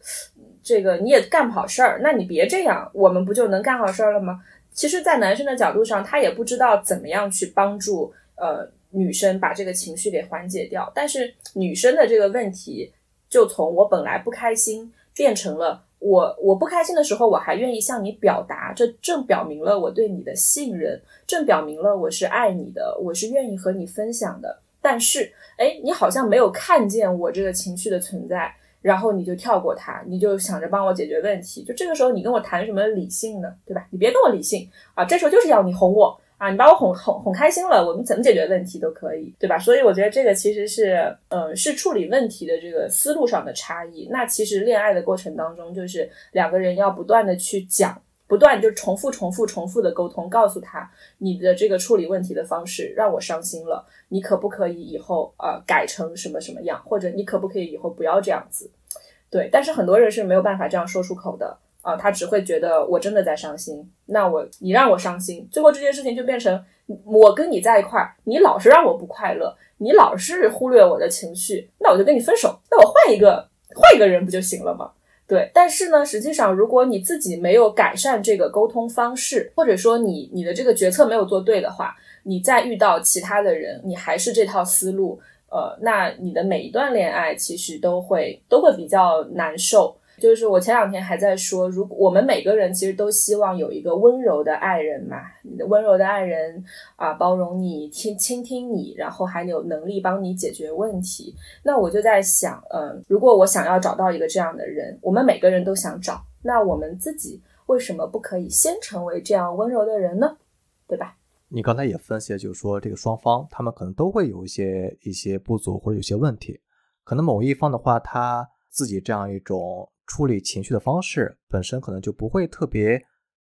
这个你也干不好事儿，那你别这样，我们不就能干好事儿了吗？其实，在男生的角度上，他也不知道怎么样去帮助呃女生把这个情绪给缓解掉。但是女生的这个问题，就从我本来不开心变成了我我不开心的时候，我还愿意向你表达，这正表明了我对你的信任，正表明了我是爱你的，我是愿意和你分享的。但是，哎，你好像没有看见我这个情绪的存在。然后你就跳过他，你就想着帮我解决问题。就这个时候，你跟我谈什么理性呢？对吧？你别跟我理性啊！这时候就是要你哄我啊！你把我哄哄哄开心了，我们怎么解决问题都可以，对吧？所以我觉得这个其实是，嗯，是处理问题的这个思路上的差异。那其实恋爱的过程当中，就是两个人要不断的去讲。不断就重复、重复、重复的沟通，告诉他你的这个处理问题的方式让我伤心了，你可不可以以后呃改成什么什么样？或者你可不可以以后不要这样子？对，但是很多人是没有办法这样说出口的啊，他只会觉得我真的在伤心，那我你让我伤心，最后这件事情就变成我跟你在一块儿，你老是让我不快乐，你老是忽略我的情绪，那我就跟你分手，那我换一个换一个人不就行了吗？对，但是呢，实际上如果你自己没有改善这个沟通方式，或者说你你的这个决策没有做对的话，你再遇到其他的人，你还是这套思路，呃，那你的每一段恋爱其实都会都会比较难受。就是我前两天还在说，如果我们每个人其实都希望有一个温柔的爱人嘛，温柔的爱人啊，包容你，听倾听你，然后还有能力帮你解决问题。那我就在想，嗯，如果我想要找到一个这样的人，我们每个人都想找，那我们自己为什么不可以先成为这样温柔的人呢？对吧？你刚才也分析了，就是说这个双方他们可能都会有一些一些不足或者有些问题，可能某一方的话，他自己这样一种。处理情绪的方式本身可能就不会特别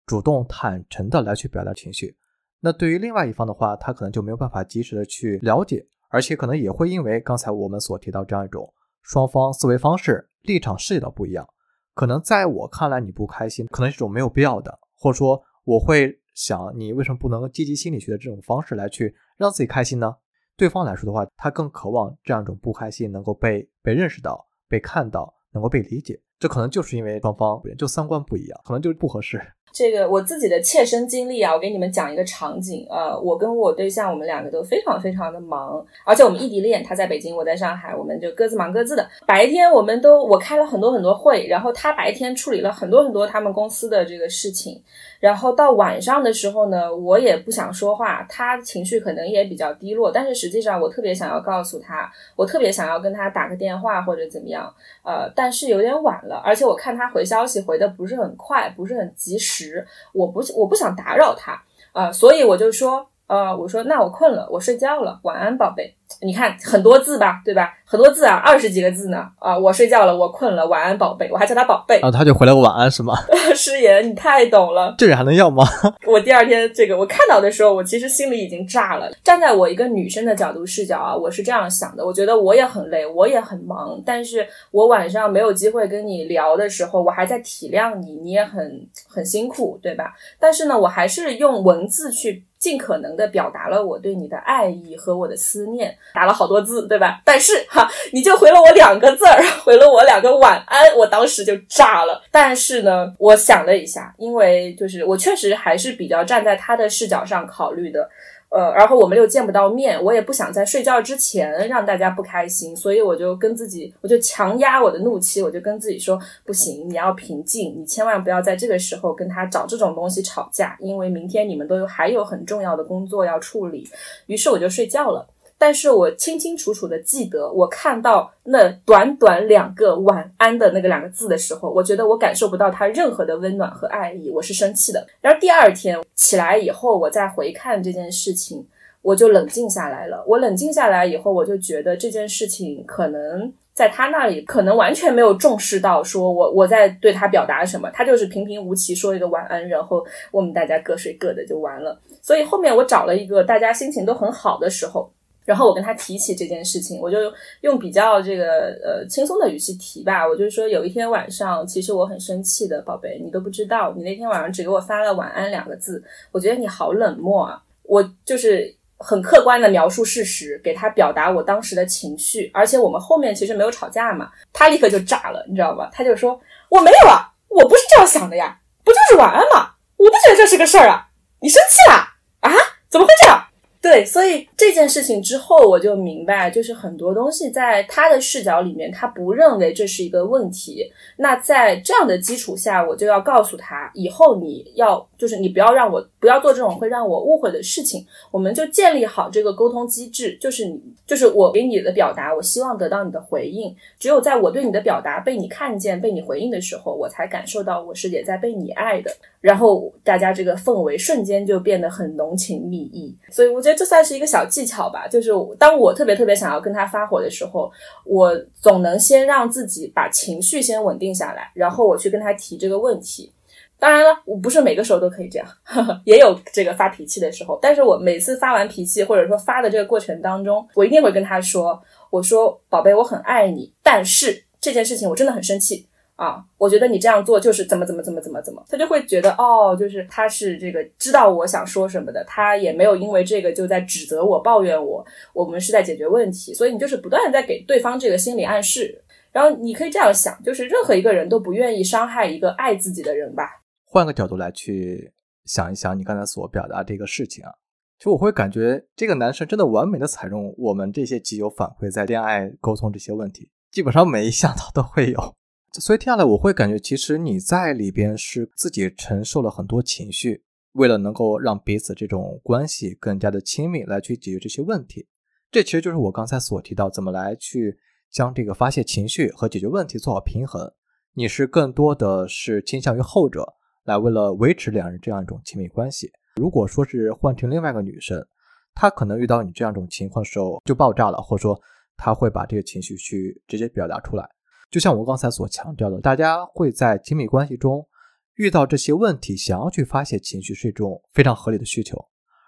主动、坦诚的来去表达情绪。那对于另外一方的话，他可能就没有办法及时的去了解，而且可能也会因为刚才我们所提到这样一种双方思维方式、立场视野的不一样，可能在我看来你不开心，可能是一种没有必要的，或者说我会想你为什么不能积极心理学的这种方式来去让自己开心呢？对方来说的话，他更渴望这样一种不开心能够被被认识到、被看到、能够被理解。这可能就是因为双方就三观不一样，可能就是不合适。这个我自己的切身经历啊，我给你们讲一个场景。呃，我跟我对象，我们两个都非常非常的忙，而且我们异地恋，他在北京，我在上海，我们就各自忙各自的。白天我们都我开了很多很多会，然后他白天处理了很多很多他们公司的这个事情。然后到晚上的时候呢，我也不想说话，他情绪可能也比较低落，但是实际上我特别想要告诉他，我特别想要跟他打个电话或者怎么样，呃，但是有点晚了，而且我看他回消息回的不是很快，不是很及时，我不我不想打扰他，呃，所以我就说。呃，我说那我困了，我睡觉了，晚安，宝贝。你看很多字吧，对吧？很多字啊，二十几个字呢。啊，我睡觉了，我困了，晚安，宝贝。我还叫他宝贝，啊，他就回了个晚安，是吗？师爷，你太懂了，这人还能要吗？我第二天这个我看到的时候，我其实心里已经炸了。站在我一个女生的角度视角啊，我是这样想的，我觉得我也很累，我也很忙，但是我晚上没有机会跟你聊的时候，我还在体谅你，你也很很辛苦，对吧？但是呢，我还是用文字去。尽可能的表达了我对你的爱意和我的思念，打了好多字，对吧？但是哈，你就回了我两个字儿，回了我两个晚安，我当时就炸了。但是呢，我想了一下，因为就是我确实还是比较站在他的视角上考虑的。呃，然后我们又见不到面，我也不想在睡觉之前让大家不开心，所以我就跟自己，我就强压我的怒气，我就跟自己说，不行，你要平静，你千万不要在这个时候跟他找这种东西吵架，因为明天你们都还有很重要的工作要处理。于是我就睡觉了。但是我清清楚楚的记得，我看到那短短两个晚安的那个两个字的时候，我觉得我感受不到他任何的温暖和爱意，我是生气的。然后第二天起来以后，我再回看这件事情，我就冷静下来了。我冷静下来以后，我就觉得这件事情可能在他那里可能完全没有重视到，说我我在对他表达什么，他就是平平无奇说一个晚安，然后我们大家各睡各的就完了。所以后面我找了一个大家心情都很好的时候。然后我跟他提起这件事情，我就用比较这个呃轻松的语气提吧，我就说有一天晚上，其实我很生气的，宝贝，你都不知道，你那天晚上只给我发了晚安两个字，我觉得你好冷漠啊。我就是很客观的描述事实，给他表达我当时的情绪，而且我们后面其实没有吵架嘛，他立刻就炸了，你知道吧？他就说我没有啊，我不是这样想的呀，不就是晚安吗？我不觉得这是个事儿啊，你生气了啊？怎么会这样？对，所以这件事情之后，我就明白，就是很多东西在他的视角里面，他不认为这是一个问题。那在这样的基础下，我就要告诉他，以后你要就是你不要让我不要做这种会让我误会的事情。我们就建立好这个沟通机制，就是你就是我给你的表达，我希望得到你的回应。只有在我对你的表达被你看见、被你回应的时候，我才感受到我是也在被你爱的。然后大家这个氛围瞬间就变得很浓情蜜意。所以我觉得。这算是一个小技巧吧，就是当我特别特别想要跟他发火的时候，我总能先让自己把情绪先稳定下来，然后我去跟他提这个问题。当然了，我不是每个时候都可以这样，也有这个发脾气的时候。但是我每次发完脾气，或者说发的这个过程当中，我一定会跟他说：“我说宝贝，我很爱你，但是这件事情我真的很生气。”啊，我觉得你这样做就是怎么怎么怎么怎么怎么，他就会觉得哦，就是他是这个知道我想说什么的，他也没有因为这个就在指责我、抱怨我，我们是在解决问题，所以你就是不断的在给对方这个心理暗示。然后你可以这样想，就是任何一个人都不愿意伤害一个爱自己的人吧。换个角度来去想一想，你刚才所表达这个事情啊，就我会感觉这个男生真的完美的采用我们这些基友反馈在恋爱沟通这些问题，基本上每一项他都会有。所以听下来，我会感觉其实你在里边是自己承受了很多情绪，为了能够让彼此这种关系更加的亲密，来去解决这些问题。这其实就是我刚才所提到，怎么来去将这个发泄情绪和解决问题做好平衡。你是更多的是倾向于后者，来为了维持两人这样一种亲密关系。如果说是换成另外一个女生，她可能遇到你这样一种情况的时候就爆炸了，或者说她会把这个情绪去直接表达出来。就像我刚才所强调的，大家会在亲密关系中遇到这些问题，想要去发泄情绪是一种非常合理的需求。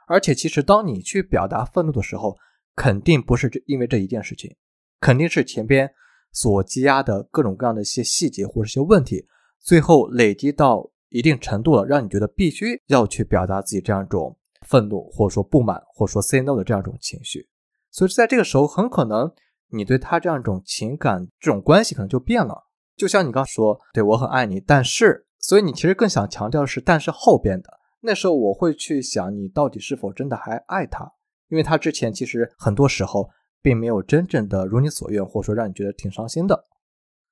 而且，其实当你去表达愤怒的时候，肯定不是这因为这一件事情，肯定是前边所积压的各种各样的一些细节或者一些问题，最后累积到一定程度了，让你觉得必须要去表达自己这样一种愤怒，或者说不满，或者说 say no 的这样一种情绪。所以在这个时候，很可能。你对他这样一种情感，这种关系可能就变了。就像你刚说，对我很爱你，但是，所以你其实更想强调的是，但是后边的那时候，我会去想，你到底是否真的还爱他？因为他之前其实很多时候并没有真正的如你所愿，或者说让你觉得挺伤心的。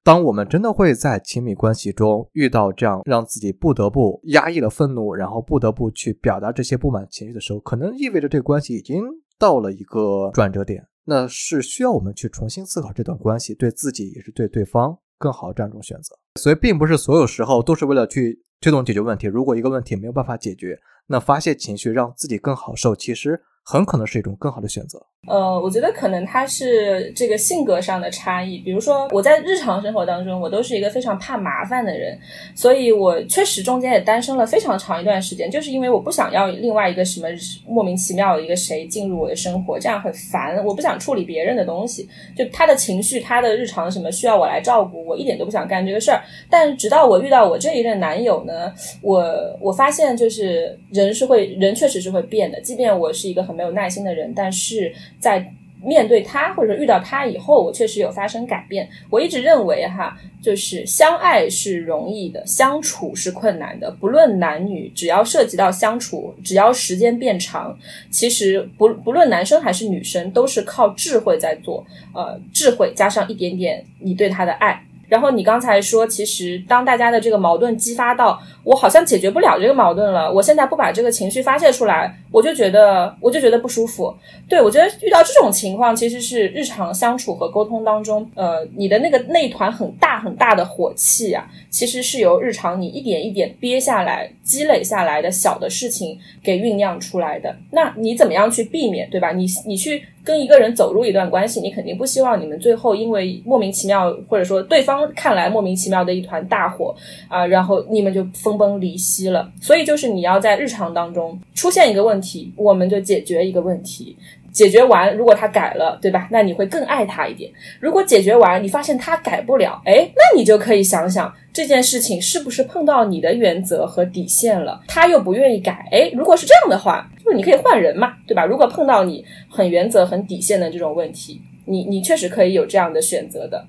当我们真的会在亲密关系中遇到这样让自己不得不压抑了愤怒，然后不得不去表达这些不满情绪的时候，可能意味着这个关系已经到了一个转折点。那是需要我们去重新思考这段关系，对自己也是对对方更好这样一种选择。所以，并不是所有时候都是为了去推动解决问题。如果一个问题没有办法解决，那发泄情绪让自己更好受，其实很可能是一种更好的选择。呃，我觉得可能他是这个性格上的差异。比如说，我在日常生活当中，我都是一个非常怕麻烦的人，所以我确实中间也单身了非常长一段时间，就是因为我不想要另外一个什么莫名其妙的一个谁进入我的生活，这样很烦。我不想处理别人的东西，就他的情绪、他的日常什么需要我来照顾，我一点都不想干这个事儿。但直到我遇到我这一任男友呢，我我发现就是人是会人确实是会变的，即便我是一个很没有耐心的人，但是。在面对他或者遇到他以后，我确实有发生改变。我一直认为哈，就是相爱是容易的，相处是困难的。不论男女，只要涉及到相处，只要时间变长，其实不不论男生还是女生，都是靠智慧在做。呃，智慧加上一点点你对他的爱。然后你刚才说，其实当大家的这个矛盾激发到我好像解决不了这个矛盾了，我现在不把这个情绪发泄出来，我就觉得我就觉得不舒服。对我觉得遇到这种情况，其实是日常相处和沟通当中，呃，你的那个那团很大很大的火气啊，其实是由日常你一点一点憋下来、积累下来的小的事情给酝酿出来的。那你怎么样去避免，对吧？你你去。跟一个人走入一段关系，你肯定不希望你们最后因为莫名其妙，或者说对方看来莫名其妙的一团大火啊，然后你们就分崩离析了。所以就是你要在日常当中出现一个问题，我们就解决一个问题。解决完，如果他改了，对吧？那你会更爱他一点。如果解决完，你发现他改不了，哎，那你就可以想想这件事情是不是碰到你的原则和底线了。他又不愿意改，哎，如果是这样的话，就是你可以换人嘛，对吧？如果碰到你很原则、很底线的这种问题，你你确实可以有这样的选择的。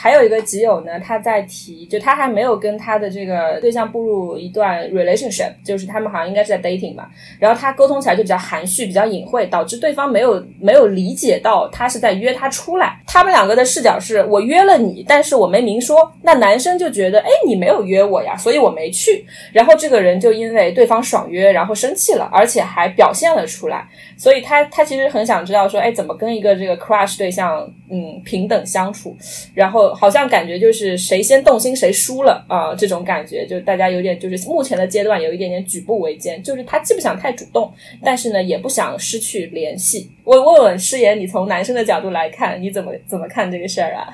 还有一个基友呢，他在提，就他还没有跟他的这个对象步入一段 relationship，就是他们好像应该是在 dating 吧。然后他沟通起来就比较含蓄，比较隐晦，导致对方没有没有理解到他是在约他出来。他们两个的视角是我约了你，但是我没明说。那男生就觉得，哎，你没有约我呀，所以我没去。然后这个人就因为对方爽约，然后生气了，而且还表现了出来。所以他他其实很想知道说，哎，怎么跟一个这个 crush 对象，嗯，平等相处，然后。好像感觉就是谁先动心谁输了啊，这种感觉就大家有点就是目前的阶段有一点点举步维艰，就是他既不想太主动，但是呢也不想失去联系。我问问师爷，你从男生的角度来看，你怎么怎么看这个事儿啊？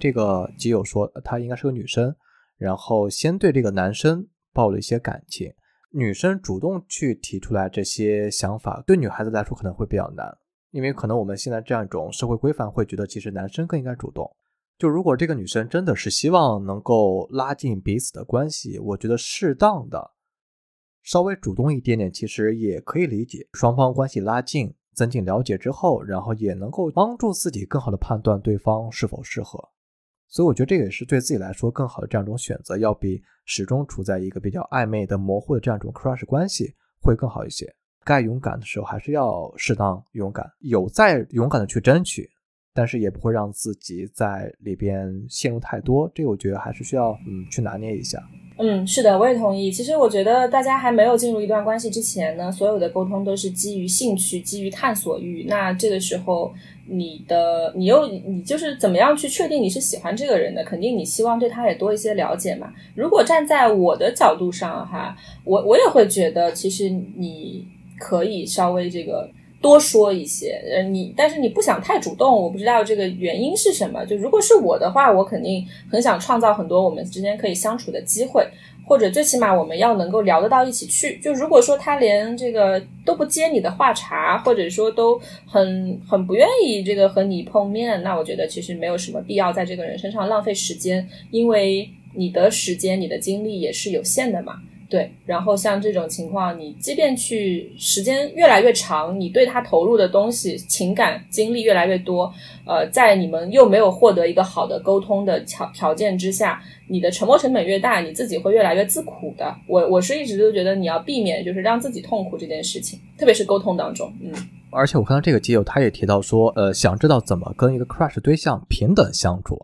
这个基友说她应该是个女生，然后先对这个男生抱了一些感情，女生主动去提出来这些想法，对女孩子来说可能会比较难，因为可能我们现在这样一种社会规范会觉得，其实男生更应该主动。就如果这个女生真的是希望能够拉近彼此的关系，我觉得适当的稍微主动一点点，其实也可以理解。双方关系拉近、增进了解之后，然后也能够帮助自己更好的判断对方是否适合。所以我觉得这个也是对自己来说更好的这样一种选择，要比始终处在一个比较暧昧的、模糊的这样一种 crush 关系会更好一些。该勇敢的时候还是要适当勇敢，有再勇敢的去争取。但是也不会让自己在里边陷入太多，这个我觉得还是需要嗯去拿捏一下。嗯，是的，我也同意。其实我觉得大家还没有进入一段关系之前呢，所有的沟通都是基于兴趣、基于探索欲。那这个时候，你的你又你就是怎么样去确定你是喜欢这个人的？肯定你希望对他也多一些了解嘛。如果站在我的角度上哈，我我也会觉得，其实你可以稍微这个。多说一些，呃，你但是你不想太主动，我不知道这个原因是什么。就如果是我的话，我肯定很想创造很多我们之间可以相处的机会，或者最起码我们要能够聊得到一起去。就如果说他连这个都不接你的话茬，或者说都很很不愿意这个和你碰面，那我觉得其实没有什么必要在这个人身上浪费时间，因为你的时间、你的精力也是有限的嘛。对，然后像这种情况，你即便去时间越来越长，你对他投入的东西、情感、精力越来越多，呃，在你们又没有获得一个好的沟通的条条件之下，你的沉没成本越大，你自己会越来越自苦的。我我是一直都觉得你要避免就是让自己痛苦这件事情，特别是沟通当中，嗯。而且我看到这个基友他也提到说，呃，想知道怎么跟一个 crush 对象平等相处，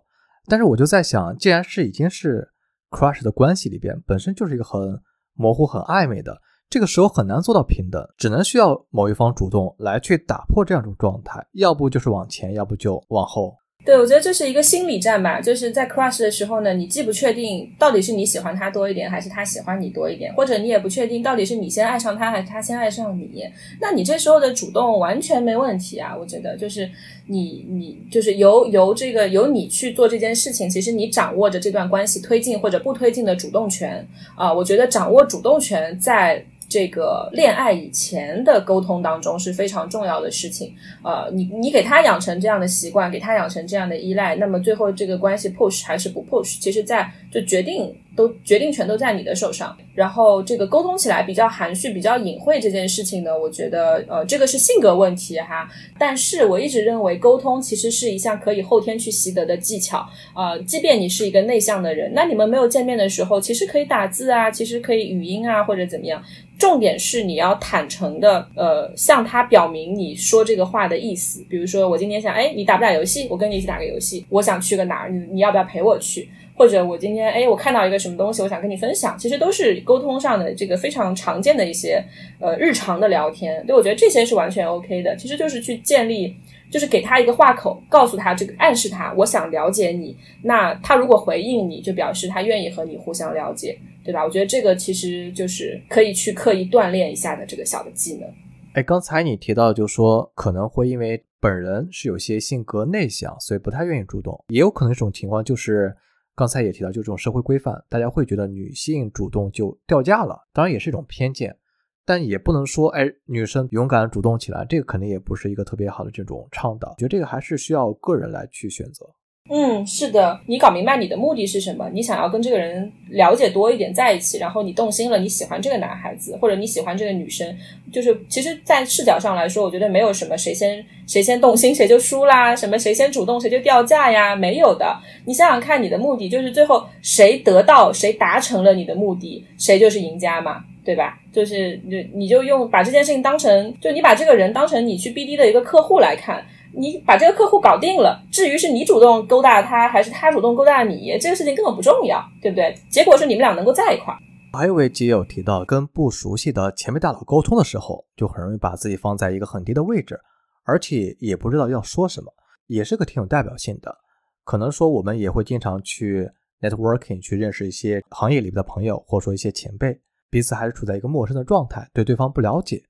但是我就在想，既然是已经是 crush 的关系里边，本身就是一个很。模糊很暧昧的，这个时候很难做到平等，只能需要某一方主动来去打破这样一种状态，要不就是往前，要不就往后。对，我觉得这是一个心理战吧。就是在 crush 的时候呢，你既不确定到底是你喜欢他多一点，还是他喜欢你多一点，或者你也不确定到底是你先爱上他，还是他先爱上你。那你这时候的主动完全没问题啊！我觉得，就是你你就是由由这个由你去做这件事情，其实你掌握着这段关系推进或者不推进的主动权啊。我觉得掌握主动权在。这个恋爱以前的沟通当中是非常重要的事情，呃，你你给他养成这样的习惯，给他养成这样的依赖，那么最后这个关系 push 还是不 push，其实在就决定。都决定权都在你的手上，然后这个沟通起来比较含蓄、比较隐晦这件事情呢，我觉得呃，这个是性格问题哈。但是我一直认为沟通其实是一项可以后天去习得的技巧呃，即便你是一个内向的人，那你们没有见面的时候，其实可以打字啊，其实可以语音啊，或者怎么样。重点是你要坦诚的呃，向他表明你说这个话的意思。比如说我今天想，哎，你打不打游戏？我跟你一起打个游戏。我想去个哪儿？你你要不要陪我去？或者我今天哎，我看到一个什么东西，我想跟你分享，其实都是沟通上的这个非常常见的一些呃日常的聊天。对我觉得这些是完全 OK 的，其实就是去建立，就是给他一个话口，告诉他这个暗示他，我想了解你。那他如果回应你，就表示他愿意和你互相了解，对吧？我觉得这个其实就是可以去刻意锻炼一下的这个小的技能。哎，刚才你提到就说可能会因为本人是有些性格内向，所以不太愿意主动，也有可能一种情况就是。刚才也提到，就这种社会规范，大家会觉得女性主动就掉价了，当然也是一种偏见，但也不能说，哎，女生勇敢主动起来，这个肯定也不是一个特别好的这种倡导，觉得这个还是需要个人来去选择。嗯，是的，你搞明白你的目的是什么？你想要跟这个人了解多一点，在一起，然后你动心了，你喜欢这个男孩子，或者你喜欢这个女生，就是其实，在视角上来说，我觉得没有什么谁先谁先动心 谁就输啦，什么谁先主动谁就掉价呀，没有的。你想想看，你的目的就是最后谁得到谁达成了你的目的，谁就是赢家嘛，对吧？就是你你就用把这件事情当成，就你把这个人当成你去 BD 的一个客户来看。你把这个客户搞定了，至于是你主动勾搭他，还是他主动勾搭你，这个事情根本不重要，对不对？结果是你们俩能够在一块。还有位基友提到，跟不熟悉的前辈大佬沟通的时候，就很容易把自己放在一个很低的位置，而且也不知道要说什么，也是个挺有代表性的。可能说我们也会经常去 networking 去认识一些行业里边的朋友，或者说一些前辈，彼此还是处在一个陌生的状态，对对方不了解。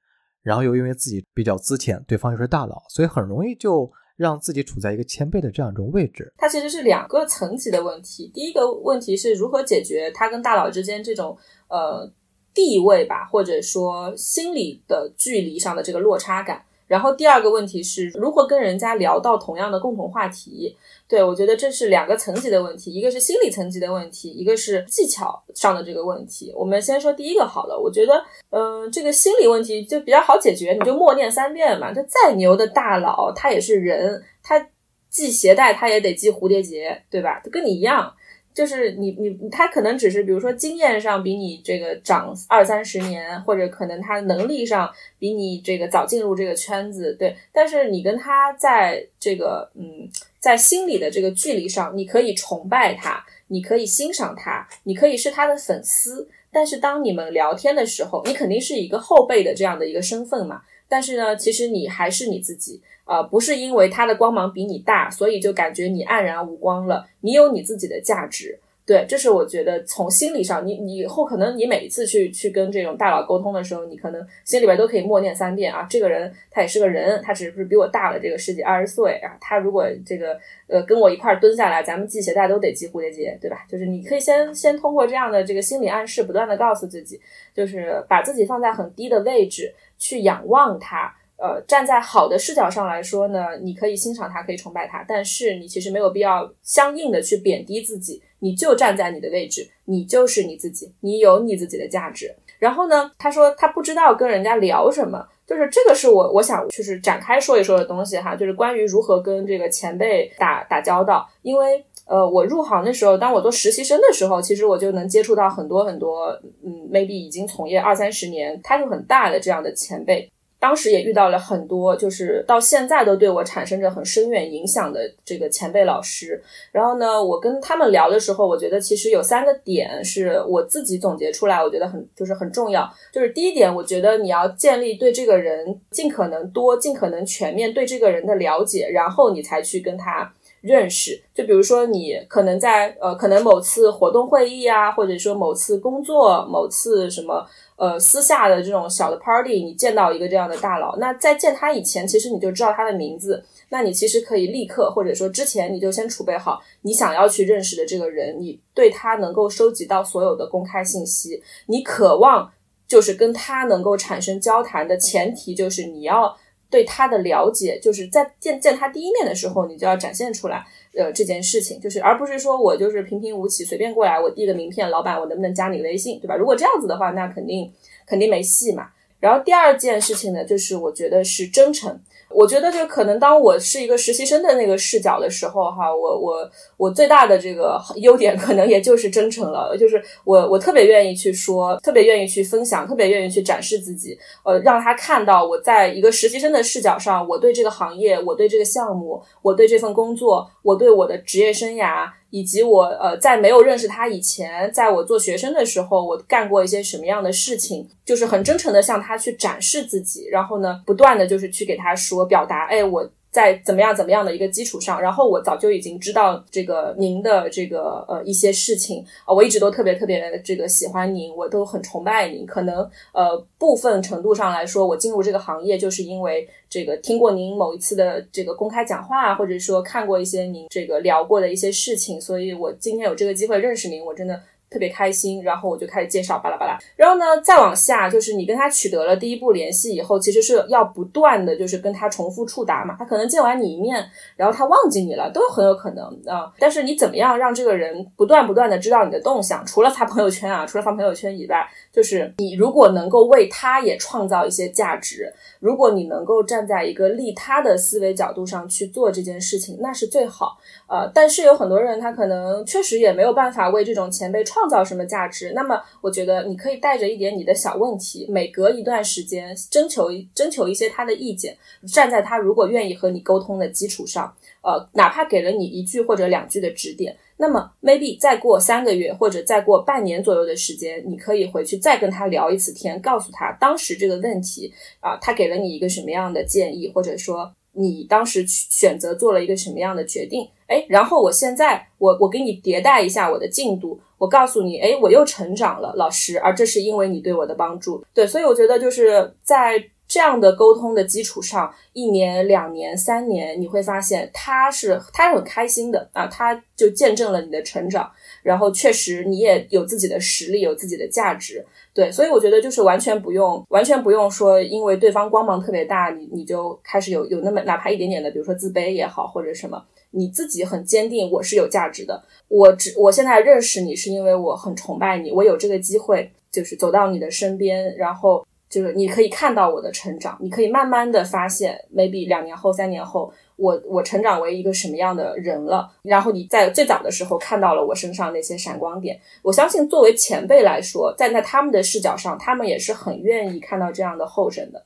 然后又因为自己比较资浅，对方又是大佬，所以很容易就让自己处在一个谦卑的这样一种位置。它其实是两个层级的问题。第一个问题是如何解决他跟大佬之间这种呃地位吧，或者说心理的距离上的这个落差感。然后第二个问题是如何跟人家聊到同样的共同话题。对我觉得这是两个层级的问题，一个是心理层级的问题，一个是技巧上的这个问题。我们先说第一个好了，我觉得，嗯，这个心理问题就比较好解决，你就默念三遍嘛。就再牛的大佬，他也是人，他系鞋带他也得系蝴蝶结，对吧？跟你一样。就是你你他可能只是比如说经验上比你这个长二三十年，或者可能他能力上比你这个早进入这个圈子，对。但是你跟他在这个嗯，在心理的这个距离上，你可以崇拜他，你可以欣赏他，你可以是他的粉丝。但是当你们聊天的时候，你肯定是一个后辈的这样的一个身份嘛。但是呢，其实你还是你自己。呃，不是因为他的光芒比你大，所以就感觉你黯然无光了。你有你自己的价值，对，这是我觉得从心理上，你你以后可能你每一次去去跟这种大佬沟通的时候，你可能心里边都可以默念三遍啊，这个人他也是个人，他只是比我大了这个十几二十岁啊，他如果这个呃跟我一块蹲下来，咱们系鞋带都得系蝴蝶结，对吧？就是你可以先先通过这样的这个心理暗示，不断的告诉自己，就是把自己放在很低的位置去仰望他。呃，站在好的视角上来说呢，你可以欣赏他，可以崇拜他，但是你其实没有必要相应的去贬低自己，你就站在你的位置，你就是你自己，你有你自己的价值。然后呢，他说他不知道跟人家聊什么，就是这个是我我想就是展开说一说的东西哈，就是关于如何跟这个前辈打打交道。因为呃，我入行的时候，当我做实习生的时候，其实我就能接触到很多很多，嗯，maybe 已经从业二三十年，态度很大的这样的前辈。当时也遇到了很多，就是到现在都对我产生着很深远影响的这个前辈老师。然后呢，我跟他们聊的时候，我觉得其实有三个点是我自己总结出来，我觉得很就是很重要。就是第一点，我觉得你要建立对这个人尽可能多、尽可能全面对这个人的了解，然后你才去跟他认识。就比如说，你可能在呃，可能某次活动会议啊，或者说某次工作、某次什么。呃，私下的这种小的 party，你见到一个这样的大佬，那在见他以前，其实你就知道他的名字，那你其实可以立刻，或者说之前你就先储备好你想要去认识的这个人，你对他能够收集到所有的公开信息，你渴望就是跟他能够产生交谈的前提，就是你要对他的了解，就是在见见他第一面的时候，你就要展现出来。呃，这件事情就是，而不是说我就是平平无奇随便过来，我递个名片，老板，我能不能加你微信，对吧？如果这样子的话，那肯定肯定没戏嘛。然后第二件事情呢，就是我觉得是真诚。我觉得，就可能当我是一个实习生的那个视角的时候，哈，我我我最大的这个优点，可能也就是真诚了。就是我我特别愿意去说，特别愿意去分享，特别愿意去展示自己，呃，让他看到我在一个实习生的视角上，我对这个行业，我对这个项目，我对这份工作，我对我的职业生涯。以及我呃，在没有认识他以前，在我做学生的时候，我干过一些什么样的事情，就是很真诚的向他去展示自己，然后呢，不断的就是去给他说表达，哎，我。在怎么样怎么样的一个基础上，然后我早就已经知道这个您的这个呃一些事情啊，我一直都特别特别这个喜欢您，我都很崇拜您。可能呃部分程度上来说，我进入这个行业就是因为这个听过您某一次的这个公开讲话，或者说看过一些您这个聊过的一些事情，所以我今天有这个机会认识您，我真的。特别开心，然后我就开始介绍巴拉巴拉，然后呢，再往下就是你跟他取得了第一步联系以后，其实是要不断的就是跟他重复触达嘛。他可能见完你一面，然后他忘记你了，都很有可能啊。但是你怎么样让这个人不断不断的知道你的动向？除了发朋友圈啊，除了发朋友圈以外，就是你如果能够为他也创造一些价值，如果你能够站在一个利他的思维角度上去做这件事情，那是最好。呃，但是有很多人他可能确实也没有办法为这种前辈创创造什么价值。那么，我觉得你可以带着一点你的小问题，每隔一段时间征求征求一些他的意见，站在他如果愿意和你沟通的基础上，呃，哪怕给了你一句或者两句的指点，那么 maybe 再过三个月或者再过半年左右的时间，你可以回去再跟他聊一次天，告诉他当时这个问题啊，他给了你一个什么样的建议，或者说。你当时选择做了一个什么样的决定？哎，然后我现在我我给你迭代一下我的进度，我告诉你，哎，我又成长了，老师，而这是因为你对我的帮助。对，所以我觉得就是在这样的沟通的基础上，一年、两年、三年，你会发现他是他是很开心的啊，他就见证了你的成长，然后确实你也有自己的实力，有自己的价值，对，所以我觉得就是完全不用，完全不用说，因为对方光芒特别大，你你就开始有有那么哪怕一点点的，比如说自卑也好，或者什么，你自己很坚定，我是有价值的，我只我现在认识你是因为我很崇拜你，我有这个机会就是走到你的身边，然后。就是你可以看到我的成长，你可以慢慢的发现，maybe 两年后、三年后，我我成长为一个什么样的人了。然后你在最早的时候看到了我身上那些闪光点。我相信作为前辈来说，站在他们的视角上，他们也是很愿意看到这样的后生的。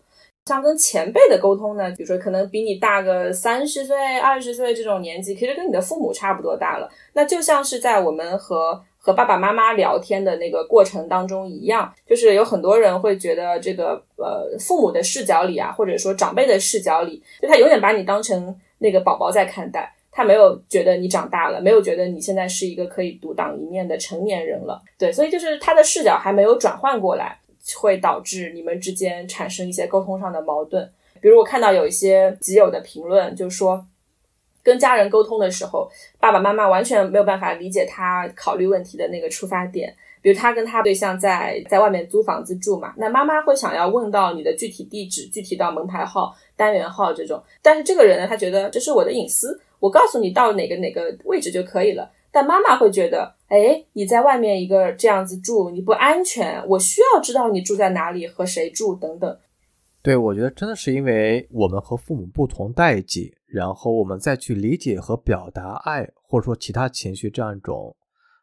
像跟前辈的沟通呢，比如说可能比你大个三十岁、二十岁这种年纪，其实跟你的父母差不多大了。那就像是在我们和和爸爸妈妈聊天的那个过程当中一样，就是有很多人会觉得这个呃父母的视角里啊，或者说长辈的视角里，就他永远把你当成那个宝宝在看待，他没有觉得你长大了，没有觉得你现在是一个可以独当一面的成年人了。对，所以就是他的视角还没有转换过来，会导致你们之间产生一些沟通上的矛盾。比如我看到有一些基友的评论，就说。跟家人沟通的时候，爸爸妈妈完全没有办法理解他考虑问题的那个出发点。比如他跟他对象在在外面租房子住嘛，那妈妈会想要问到你的具体地址，具体到门牌号、单元号这种。但是这个人呢，他觉得这是我的隐私，我告诉你到哪个哪个位置就可以了。但妈妈会觉得，哎，你在外面一个这样子住，你不安全，我需要知道你住在哪里，和谁住等等。对，我觉得真的是因为我们和父母不同代际，然后我们再去理解和表达爱，或者说其他情绪这样一种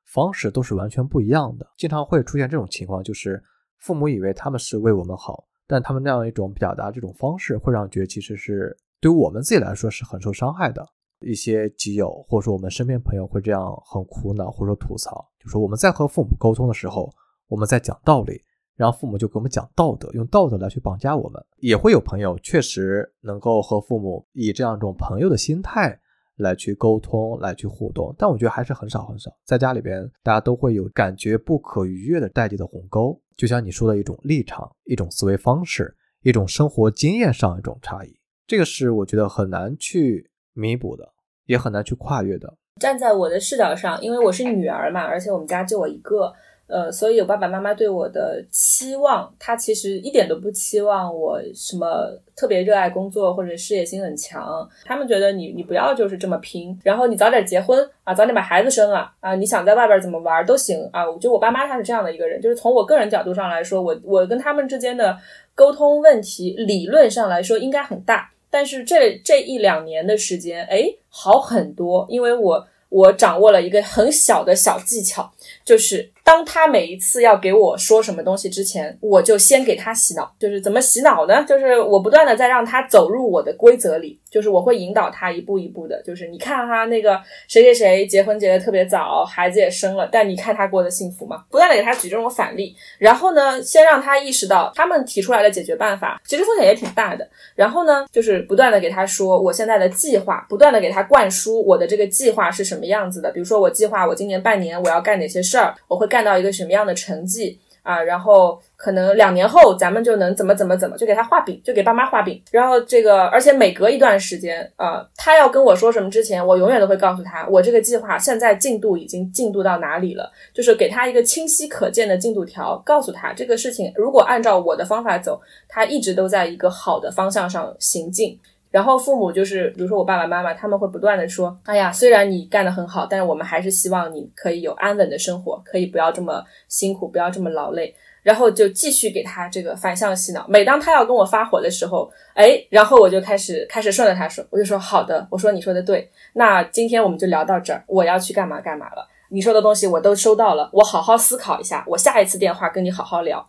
方式都是完全不一样的。经常会出现这种情况，就是父母以为他们是为我们好，但他们那样一种表达这种方式，会让觉得其实是对我们自己来说是很受伤害的。一些基友或者说我们身边朋友会这样很苦恼或者说吐槽，就说我们在和父母沟通的时候，我们在讲道理。然后父母就给我们讲道德，用道德来去绑架我们。也会有朋友确实能够和父母以这样一种朋友的心态来去沟通、来去互动，但我觉得还是很少很少。在家里边，大家都会有感觉不可逾越的代际的鸿沟，就像你说的一种立场、一种思维方式、一种生活经验上一种差异，这个是我觉得很难去弥补的，也很难去跨越的。站在我的视角上，因为我是女儿嘛，而且我们家就我一个。呃，所以有爸爸妈妈对我的期望，他其实一点都不期望我什么特别热爱工作或者事业心很强。他们觉得你你不要就是这么拼，然后你早点结婚啊，早点把孩子生了啊，你想在外边怎么玩都行啊。我觉得我爸妈他是这样的一个人，就是从我个人角度上来说，我我跟他们之间的沟通问题，理论上来说应该很大，但是这这一两年的时间，哎，好很多，因为我我掌握了一个很小的小技巧，就是。当他每一次要给我说什么东西之前，我就先给他洗脑。就是怎么洗脑呢？就是我不断的在让他走入我的规则里，就是我会引导他一步一步的。就是你看哈，那个谁谁谁结婚结的特别早，孩子也生了，但你看他过得幸福吗？不断的给他举这种反例，然后呢，先让他意识到他们提出来的解决办法其实风险也挺大的。然后呢，就是不断的给他说我现在的计划，不断的给他灌输我的这个计划是什么样子的。比如说我计划我今年半年我要干哪些事儿，我会干看到一个什么样的成绩啊？然后可能两年后咱们就能怎么怎么怎么，就给他画饼，就给爸妈画饼。然后这个，而且每隔一段时间啊，他要跟我说什么之前，我永远都会告诉他，我这个计划现在进度已经进度到哪里了，就是给他一个清晰可见的进度条，告诉他这个事情如果按照我的方法走，他一直都在一个好的方向上行进。然后父母就是，比如说我爸爸妈妈，他们会不断的说：“哎呀，虽然你干得很好，但是我们还是希望你可以有安稳的生活，可以不要这么辛苦，不要这么劳累。”然后就继续给他这个反向洗脑。每当他要跟我发火的时候，哎，然后我就开始开始顺着他说，我就说：“好的，我说你说的对，那今天我们就聊到这儿，我要去干嘛干嘛了。你说的东西我都收到了，我好好思考一下，我下一次电话跟你好好聊。”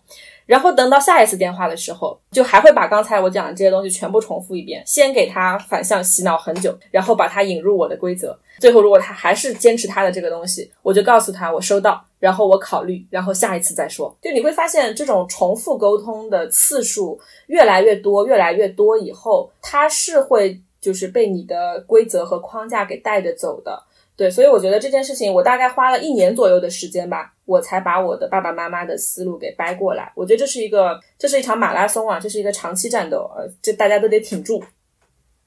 然后等到下一次电话的时候，就还会把刚才我讲的这些东西全部重复一遍，先给他反向洗脑很久，然后把他引入我的规则。最后，如果他还是坚持他的这个东西，我就告诉他我收到，然后我考虑，然后下一次再说。就你会发现，这种重复沟通的次数越来越多，越来越多以后，他是会就是被你的规则和框架给带着走的。对，所以我觉得这件事情，我大概花了一年左右的时间吧，我才把我的爸爸妈妈的思路给掰过来。我觉得这是一个，这是一场马拉松啊，这是一个长期战斗，呃，这大家都得挺住。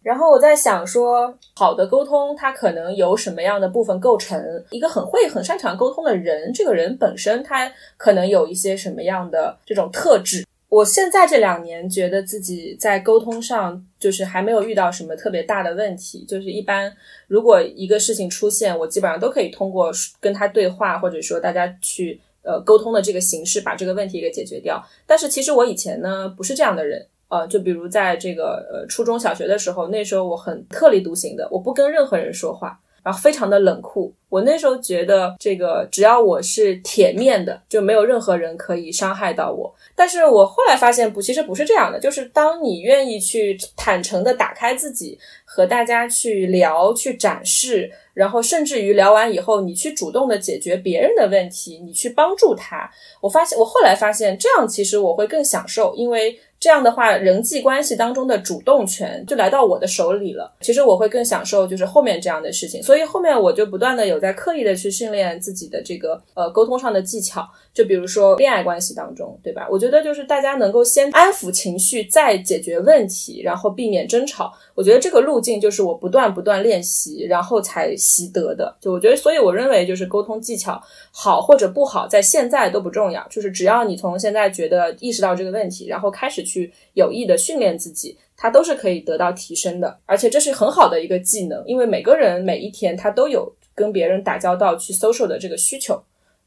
然后我在想说，好的沟通它可能由什么样的部分构成？一个很会、很擅长沟通的人，这个人本身他可能有一些什么样的这种特质？我现在这两年觉得自己在沟通上就是还没有遇到什么特别大的问题，就是一般如果一个事情出现，我基本上都可以通过跟他对话，或者说大家去呃沟通的这个形式把这个问题给解决掉。但是其实我以前呢不是这样的人，呃，就比如在这个呃初中小学的时候，那时候我很特立独行的，我不跟任何人说话。然后非常的冷酷，我那时候觉得这个只要我是铁面的，就没有任何人可以伤害到我。但是我后来发现不，其实不是这样的，就是当你愿意去坦诚的打开自己，和大家去聊、去展示，然后甚至于聊完以后，你去主动的解决别人的问题，你去帮助他。我发现，我后来发现这样其实我会更享受，因为。这样的话，人际关系当中的主动权就来到我的手里了。其实我会更享受就是后面这样的事情，所以后面我就不断的有在刻意的去训练自己的这个呃沟通上的技巧。就比如说恋爱关系当中，对吧？我觉得就是大家能够先安抚情绪，再解决问题，然后避免争吵。我觉得这个路径就是我不断不断练习，然后才习得的。就我觉得，所以我认为就是沟通技巧好或者不好，在现在都不重要。就是只要你从现在觉得意识到这个问题，然后开始去有意的训练自己，它都是可以得到提升的。而且这是很好的一个技能，因为每个人每一天他都有跟别人打交道、去 social 的这个需求。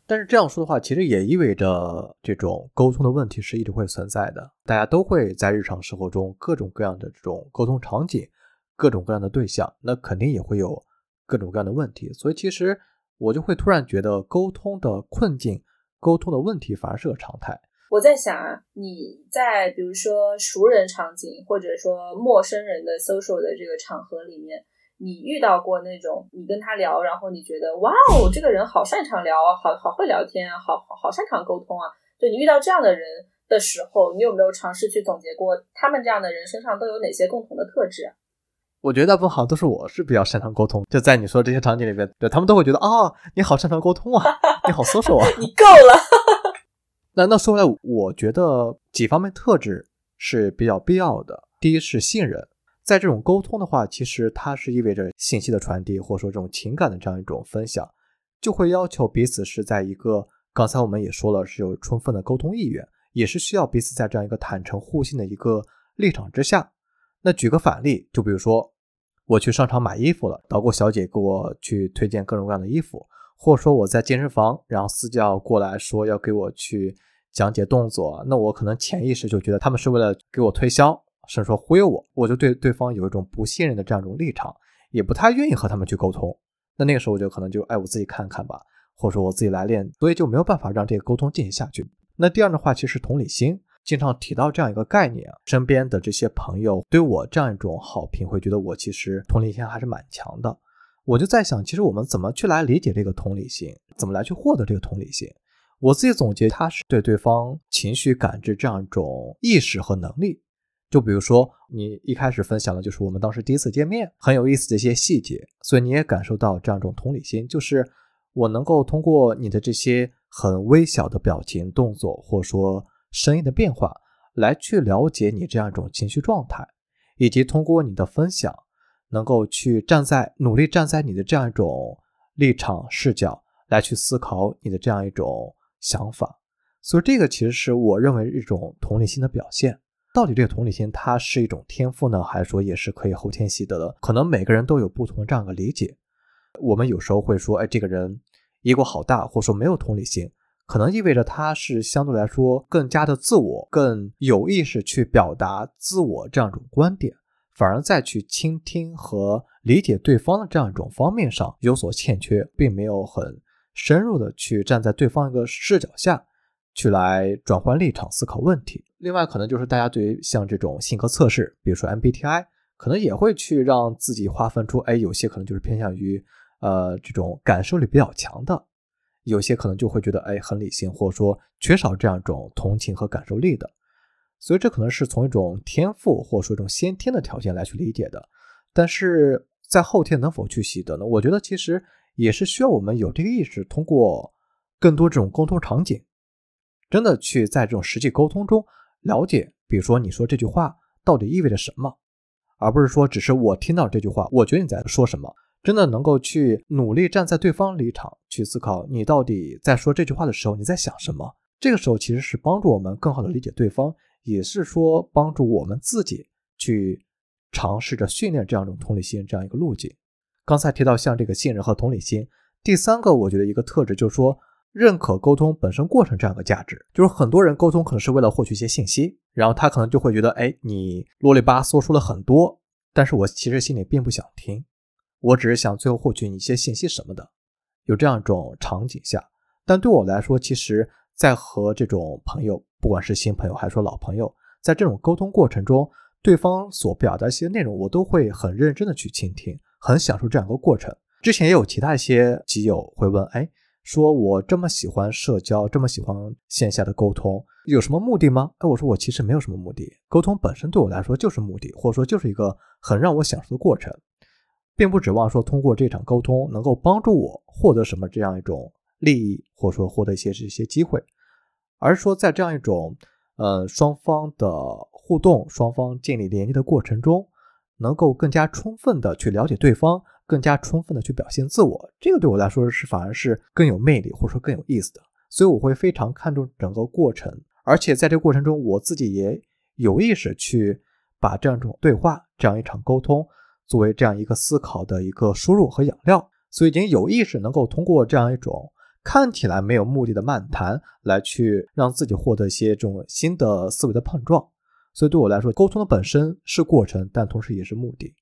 但是这样说的话，其实也意味着这种沟通的问题是一直会存在的。大家都会在日常生活中各种各样的这种沟通场景，各种各样的对象，那肯定也会有各种各样的问题。所以其实我就会突然觉得，沟通的困境、沟通的问题反而是个常态。我在想啊，你在比如说熟人场景，或者说陌生人的 social 的这个场合里面。你遇到过那种你跟他聊，然后你觉得哇哦，这个人好擅长聊，好好会聊天啊，好好好擅长沟通啊。就你遇到这样的人的时候，你有没有尝试去总结过他们这样的人身上都有哪些共同的特质？我觉得大部分好像都是我是比较擅长沟通。就在你说这些场景里边，对他们都会觉得啊，你好擅长沟通啊，你好 social 啊，你够了。那那说回来，我觉得几方面特质是比较必要的。第一是信任。在这种沟通的话，其实它是意味着信息的传递，或者说这种情感的这样一种分享，就会要求彼此是在一个刚才我们也说了是有充分的沟通意愿，也是需要彼此在这样一个坦诚互信的一个立场之下。那举个反例，就比如说我去商场买衣服了，导购小姐给我去推荐各种各样的衣服，或者说我在健身房，然后私教过来说要给我去讲解动作，那我可能潜意识就觉得他们是为了给我推销。甚至说忽悠我，我就对对方有一种不信任的这样一种立场，也不太愿意和他们去沟通。那那个时候我就可能就哎，我自己看看吧，或者说我自己来练，所以就没有办法让这个沟通进行下去。那第二的话，其实同理心经常提到这样一个概念啊，身边的这些朋友对我这样一种好评，会觉得我其实同理心还是蛮强的。我就在想，其实我们怎么去来理解这个同理心，怎么来去获得这个同理心？我自己总结，它是对对方情绪感知这样一种意识和能力。就比如说，你一开始分享的就是我们当时第一次见面很有意思的一些细节，所以你也感受到这样一种同理心，就是我能够通过你的这些很微小的表情、动作，或者说声音的变化，来去了解你这样一种情绪状态，以及通过你的分享，能够去站在努力站在你的这样一种立场视角来去思考你的这样一种想法，所以这个其实是我认为一种同理心的表现。到底这个同理心它是一种天赋呢，还是说也是可以后天习得的？可能每个人都有不同的这样一个理解。我们有时候会说，哎，这个人 ego 好大，或者说没有同理心，可能意味着他是相对来说更加的自我，更有意识去表达自我这样一种观点，反而在去倾听和理解对方的这样一种方面上有所欠缺，并没有很深入的去站在对方一个视角下。去来转换立场思考问题。另外，可能就是大家对于像这种性格测试，比如说 MBTI，可能也会去让自己划分出，哎，有些可能就是偏向于呃这种感受力比较强的，有些可能就会觉得哎很理性，或者说缺少这样一种同情和感受力的。所以这可能是从一种天赋或者说一种先天的条件来去理解的。但是在后天能否去习得呢？我觉得其实也是需要我们有这个意识，通过更多这种沟通场景，真的去在这种实际沟通中了解，比如说你说这句话到底意味着什么，而不是说只是我听到这句话，我觉得你在说什么。真的能够去努力站在对方立场去思考，你到底在说这句话的时候你在想什么？这个时候其实是帮助我们更好的理解对方，也是说帮助我们自己去尝试着训练这样一种同理心这样一个路径。刚才提到像这个信任和同理心，第三个我觉得一个特质就是说认可沟通本身过程这样一个价值，就是很多人沟通可能是为了获取一些信息，然后他可能就会觉得，哎，你啰里吧嗦说了很多，但是我其实心里并不想听。我只是想最后获取你一些信息什么的，有这样一种场景下，但对我来说，其实，在和这种朋友，不管是新朋友还是说老朋友，在这种沟通过程中，对方所表达一些内容，我都会很认真的去倾听，很享受这样一个过程。之前也有其他一些基友会问，哎，说我这么喜欢社交，这么喜欢线下的沟通，有什么目的吗？哎，我说我其实没有什么目的，沟通本身对我来说就是目的，或者说就是一个很让我享受的过程。并不指望说通过这场沟通能够帮助我获得什么这样一种利益，或者说获得一些这些机会，而是说在这样一种呃双方的互动、双方建立连接的过程中，能够更加充分的去了解对方，更加充分的去表现自我。这个对我来说是反而是更有魅力，或者说更有意思的。所以我会非常看重整个过程，而且在这个过程中，我自己也有意识去把这样一种对话、这样一场沟通。作为这样一个思考的一个输入和养料，所以已经有意识能够通过这样一种看起来没有目的的漫谈，来去让自己获得一些这种新的思维的碰撞。所以对我来说，沟通的本身是过程，但同时也是目的。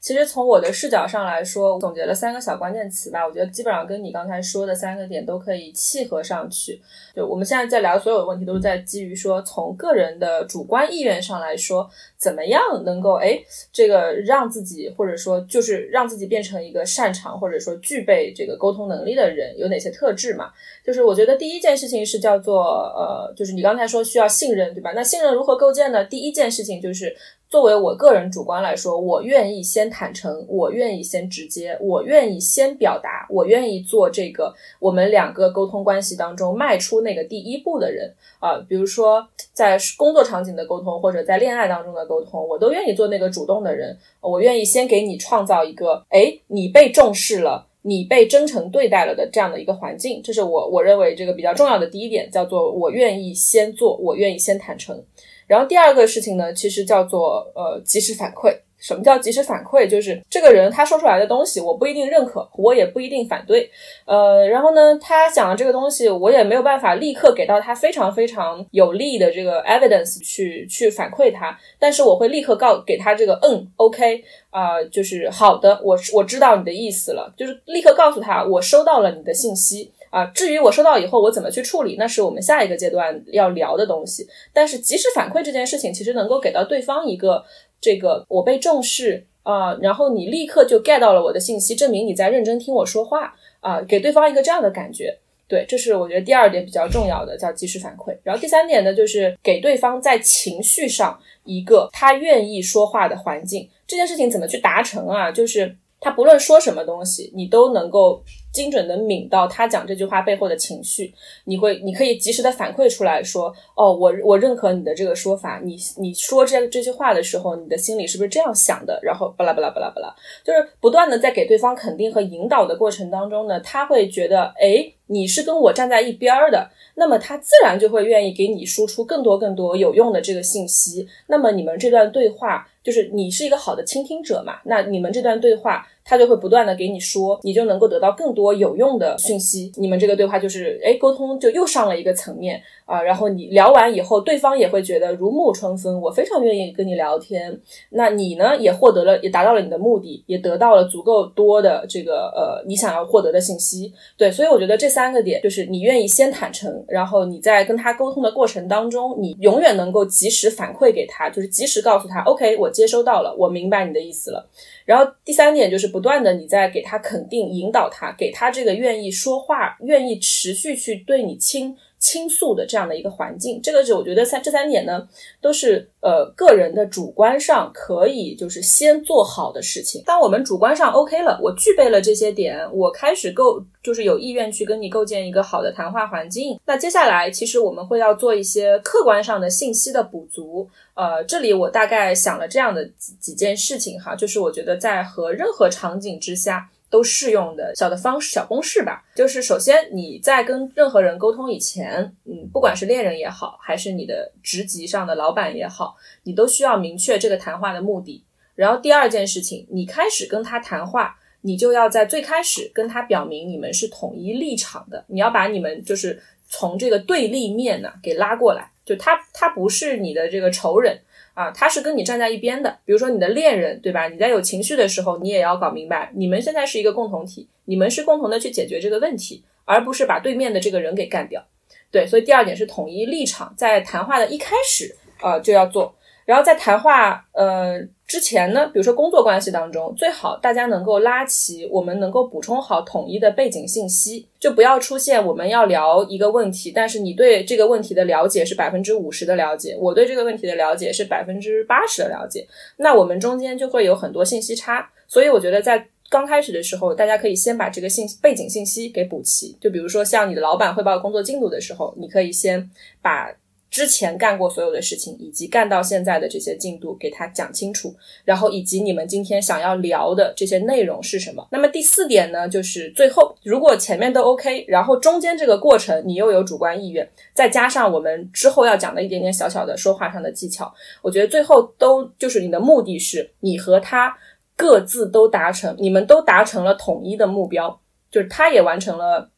其实从我的视角上来说，我总结了三个小关键词吧。我觉得基本上跟你刚才说的三个点都可以契合上去。就我们现在在聊所有的问题，都是在基于说从个人的主观意愿上来说，怎么样能够哎这个让自己或者说就是让自己变成一个擅长或者说具备这个沟通能力的人，有哪些特质嘛？就是我觉得第一件事情是叫做呃，就是你刚才说需要信任，对吧？那信任如何构建呢？第一件事情就是。作为我个人主观来说，我愿意先坦诚，我愿意先直接，我愿意先表达，我愿意做这个我们两个沟通关系当中迈出那个第一步的人啊。比如说在工作场景的沟通，或者在恋爱当中的沟通，我都愿意做那个主动的人。我愿意先给你创造一个，哎，你被重视了，你被真诚对待了的这样的一个环境。这是我我认为这个比较重要的第一点，叫做我愿意先做，我愿意先坦诚。然后第二个事情呢，其实叫做呃及时反馈。什么叫及时反馈？就是这个人他说出来的东西，我不一定认可，我也不一定反对。呃，然后呢，他讲的这个东西，我也没有办法立刻给到他非常非常有利的这个 evidence 去去反馈他。但是我会立刻告给他这个嗯，OK 啊，就是好的，我我知道你的意思了，就是立刻告诉他我收到了你的信息。啊，至于我收到以后我怎么去处理，那是我们下一个阶段要聊的东西。但是及时反馈这件事情，其实能够给到对方一个这个我被重视啊，然后你立刻就 get 到了我的信息，证明你在认真听我说话啊，给对方一个这样的感觉。对，这是我觉得第二点比较重要的，叫及时反馈。然后第三点呢，就是给对方在情绪上一个他愿意说话的环境。这件事情怎么去达成啊？就是他不论说什么东西，你都能够。精准的抿到他讲这句话背后的情绪，你会，你可以及时的反馈出来说，哦，我我认可你的这个说法，你你说这这句话的时候，你的心里是不是这样想的？然后巴拉巴拉巴拉巴拉，就是不断的在给对方肯定和引导的过程当中呢，他会觉得，哎，你是跟我站在一边的，那么他自然就会愿意给你输出更多更多有用的这个信息。那么你们这段对话，就是你是一个好的倾听者嘛？那你们这段对话。他就会不断的给你说，你就能够得到更多有用的讯息。你们这个对话就是，哎，沟通就又上了一个层面啊。然后你聊完以后，对方也会觉得如沐春风，我非常愿意跟你聊天。那你呢，也获得了，也达到了你的目的，也得到了足够多的这个呃你想要获得的信息。对，所以我觉得这三个点就是你愿意先坦诚，然后你在跟他沟通的过程当中，你永远能够及时反馈给他，就是及时告诉他，OK，我接收到了，我明白你的意思了。然后第三点就是不断的你在给他肯定、引导他，给他这个愿意说话、愿意持续去对你倾倾诉的这样的一个环境。这个是我觉得三这三点呢，都是呃个人的主观上可以就是先做好的事情。当我们主观上 OK 了，我具备了这些点，我开始构就是有意愿去跟你构建一个好的谈话环境。那接下来其实我们会要做一些客观上的信息的补足。呃，这里我大概想了这样的几几件事情哈，就是我觉得在和任何场景之下都适用的小的方式、小公式吧。就是首先你在跟任何人沟通以前，嗯，不管是恋人也好，还是你的职级上的老板也好，你都需要明确这个谈话的目的。然后第二件事情，你开始跟他谈话，你就要在最开始跟他表明你们是统一立场的，你要把你们就是从这个对立面呢给拉过来。就他，他不是你的这个仇人啊，他是跟你站在一边的。比如说你的恋人，对吧？你在有情绪的时候，你也要搞明白，你们现在是一个共同体，你们是共同的去解决这个问题，而不是把对面的这个人给干掉。对，所以第二点是统一立场，在谈话的一开始，呃，就要做。然后在谈话，呃。之前呢，比如说工作关系当中，最好大家能够拉齐，我们能够补充好统一的背景信息，就不要出现我们要聊一个问题，但是你对这个问题的了解是百分之五十的了解，我对这个问题的了解是百分之八十的了解，那我们中间就会有很多信息差。所以我觉得在刚开始的时候，大家可以先把这个信背景信息给补齐。就比如说像你的老板汇报工作进度的时候，你可以先把。之前干过所有的事情，以及干到现在的这些进度，给他讲清楚，然后以及你们今天想要聊的这些内容是什么。那么第四点呢，就是最后如果前面都 OK，然后中间这个过程你又有主观意愿，再加上我们之后要讲的一点点小小的说话上的技巧，我觉得最后都就是你的目的是你和他各自都达成，你们都达成了统一的目标，就是他也完成了。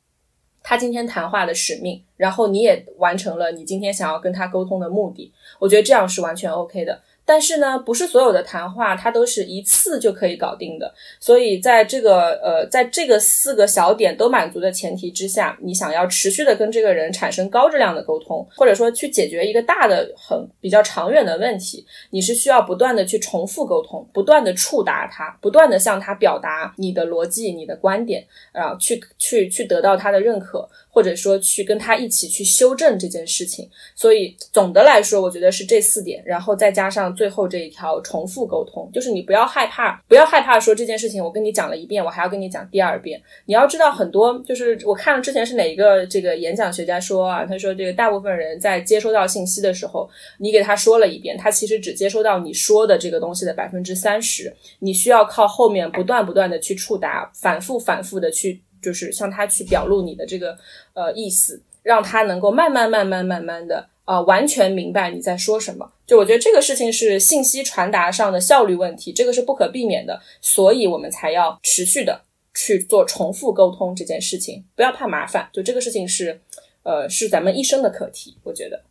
他今天谈话的使命，然后你也完成了你今天想要跟他沟通的目的，我觉得这样是完全 OK 的。但是呢，不是所有的谈话它都是一次就可以搞定的。所以在这个呃，在这个四个小点都满足的前提之下，你想要持续的跟这个人产生高质量的沟通，或者说去解决一个大的很比较长远的问题，你是需要不断的去重复沟通，不断的触达他，不断的向他表达你的逻辑、你的观点，啊，去去去得到他的认可。或者说去跟他一起去修正这件事情，所以总的来说，我觉得是这四点，然后再加上最后这一条重复沟通，就是你不要害怕，不要害怕说这件事情我跟你讲了一遍，我还要跟你讲第二遍。你要知道很多，就是我看了之前是哪一个这个演讲学家说啊，他说这个大部分人在接收到信息的时候，你给他说了一遍，他其实只接收到你说的这个东西的百分之三十，你需要靠后面不断不断的去触达，反复反复的去。就是向他去表露你的这个呃意思，让他能够慢慢慢慢慢慢的啊完全明白你在说什么。就我觉得这个事情是信息传达上的效率问题，这个是不可避免的，所以我们才要持续的去做重复沟通这件事情，不要怕麻烦。就这个事情是呃是咱们一生的课题，我觉得。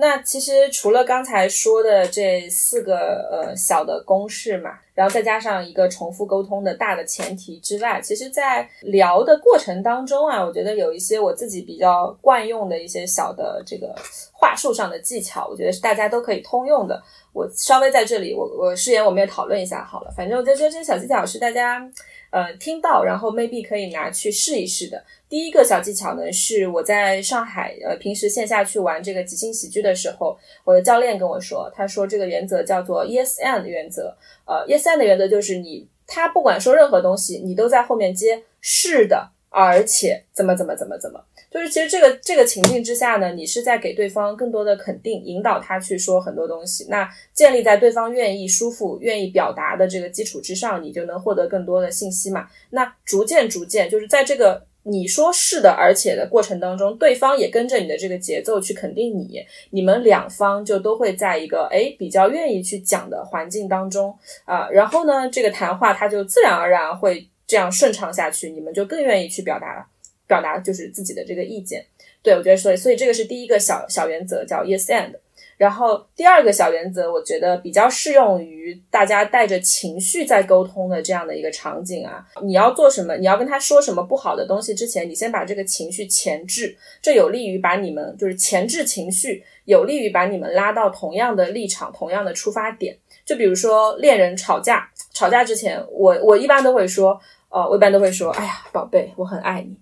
那其实除了刚才说的这四个呃小的公式嘛，然后再加上一个重复沟通的大的前提之外，其实，在聊的过程当中啊，我觉得有一些我自己比较惯用的一些小的这个话术上的技巧，我觉得是大家都可以通用的。我稍微在这里，我我誓言我们也讨论一下好了。反正我觉得这些小技巧是大家呃听到，然后 maybe 可以拿去试一试的。第一个小技巧呢，是我在上海，呃，平时线下去玩这个即兴喜剧的时候，我的教练跟我说，他说这个原则叫做 yes and 原则，呃，yes and 的原则就是你他不管说任何东西，你都在后面接是的，而且怎么怎么怎么怎么，就是其实这个这个情境之下呢，你是在给对方更多的肯定，引导他去说很多东西，那建立在对方愿意舒服、愿意表达的这个基础之上，你就能获得更多的信息嘛。那逐渐逐渐，就是在这个。你说是的，而且的过程当中，对方也跟着你的这个节奏去肯定你，你们两方就都会在一个哎比较愿意去讲的环境当中啊，然后呢，这个谈话它就自然而然会这样顺畅下去，你们就更愿意去表达表达就是自己的这个意见。对我觉得，所以所以这个是第一个小小原则，叫 yes and。然后第二个小原则，我觉得比较适用于大家带着情绪在沟通的这样的一个场景啊。你要做什么？你要跟他说什么不好的东西之前，你先把这个情绪前置，这有利于把你们就是前置情绪，有利于把你们拉到同样的立场、同样的出发点。就比如说恋人吵架，吵架之前，我我一般都会说，哦，我一般都会说，哎呀，宝贝，我很爱你。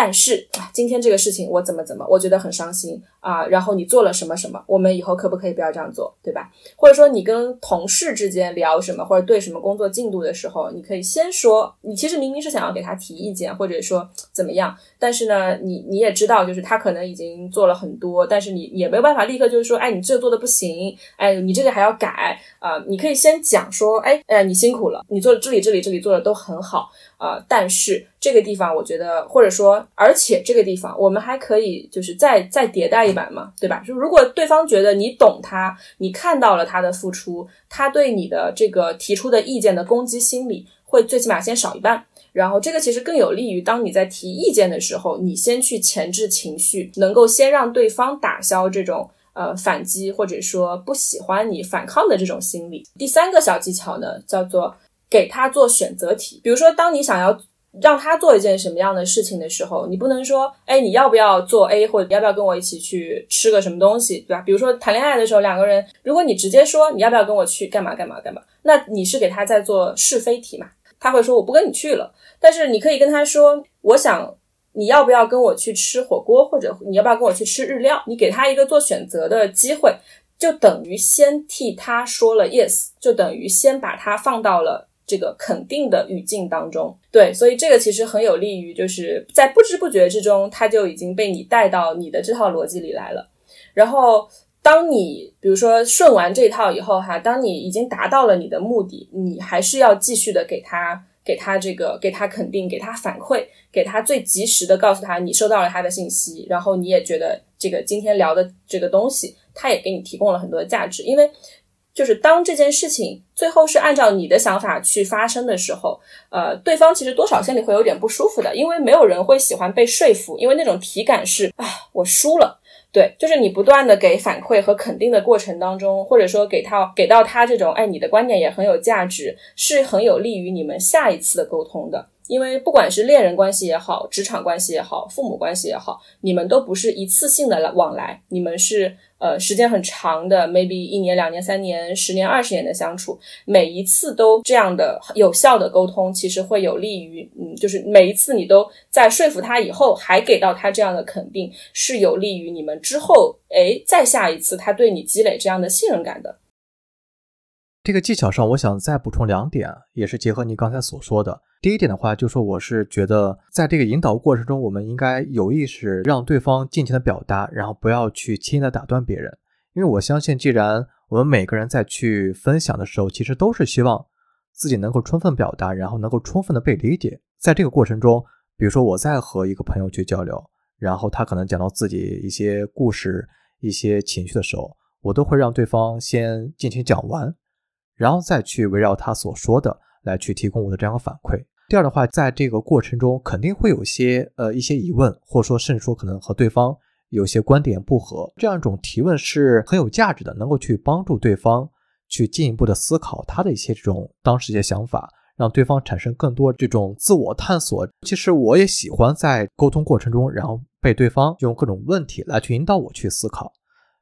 但是啊，今天这个事情我怎么怎么，我觉得很伤心啊。然后你做了什么什么，我们以后可不可以不要这样做，对吧？或者说你跟同事之间聊什么，或者对什么工作进度的时候，你可以先说，你其实明明是想要给他提意见，或者说怎么样，但是呢，你你也知道，就是他可能已经做了很多，但是你也没有办法立刻就是说，哎，你这做的不行，哎，你这个还要改啊。你可以先讲说，哎，哎，你辛苦了，你做这里这里这里做的都很好。啊，但是这个地方我觉得，或者说，而且这个地方我们还可以就是再再迭代一版嘛，对吧？就如果对方觉得你懂他，你看到了他的付出，他对你的这个提出的意见的攻击心理会最起码先少一半，然后这个其实更有利于当你在提意见的时候，你先去前置情绪，能够先让对方打消这种呃反击或者说不喜欢你反抗的这种心理。第三个小技巧呢，叫做。给他做选择题，比如说，当你想要让他做一件什么样的事情的时候，你不能说，哎，你要不要做 A，或者要不要跟我一起去吃个什么东西，对吧？比如说谈恋爱的时候，两个人，如果你直接说你要不要跟我去干嘛干嘛干嘛，那你是给他在做是非题嘛？他会说我不跟你去了。但是你可以跟他说，我想你要不要跟我去吃火锅，或者你要不要跟我去吃日料？你给他一个做选择的机会，就等于先替他说了 yes，就等于先把他放到了。这个肯定的语境当中，对，所以这个其实很有利于，就是在不知不觉之中，他就已经被你带到你的这套逻辑里来了。然后，当你比如说顺完这套以后，哈，当你已经达到了你的目的，你还是要继续的给他，给他这个，给他肯定，给他反馈，给他最及时的告诉他你收到了他的信息，然后你也觉得这个今天聊的这个东西，他也给你提供了很多价值，因为。就是当这件事情最后是按照你的想法去发生的时候，呃，对方其实多少心里会有点不舒服的，因为没有人会喜欢被说服，因为那种体感是啊，我输了。对，就是你不断的给反馈和肯定的过程当中，或者说给他给到他这种，哎，你的观点也很有价值，是很有利于你们下一次的沟通的。因为不管是恋人关系也好，职场关系也好，父母关系也好，你们都不是一次性的往来，你们是呃时间很长的，maybe 一年、两年、三年、十年、二十年的相处，每一次都这样的有效的沟通，其实会有利于，嗯，就是每一次你都在说服他以后，还给到他这样的肯定，是有利于你们之后，哎，再下一次他对你积累这样的信任感的。这个技巧上，我想再补充两点，也是结合你刚才所说的。第一点的话，就说我是觉得，在这个引导过程中，我们应该有意识让对方尽情的表达，然后不要去轻易的打断别人。因为我相信，既然我们每个人在去分享的时候，其实都是希望自己能够充分表达，然后能够充分的被理解。在这个过程中，比如说我在和一个朋友去交流，然后他可能讲到自己一些故事、一些情绪的时候，我都会让对方先尽情讲完。然后再去围绕他所说的来去提供我的这样的反馈。第二的话，在这个过程中肯定会有些呃一些疑问，或者说甚至说可能和对方有些观点不合，这样一种提问是很有价值的，能够去帮助对方去进一步的思考他的一些这种当时一些想法，让对方产生更多这种自我探索。其实我也喜欢在沟通过程中，然后被对方用各种问题来去引导我去思考。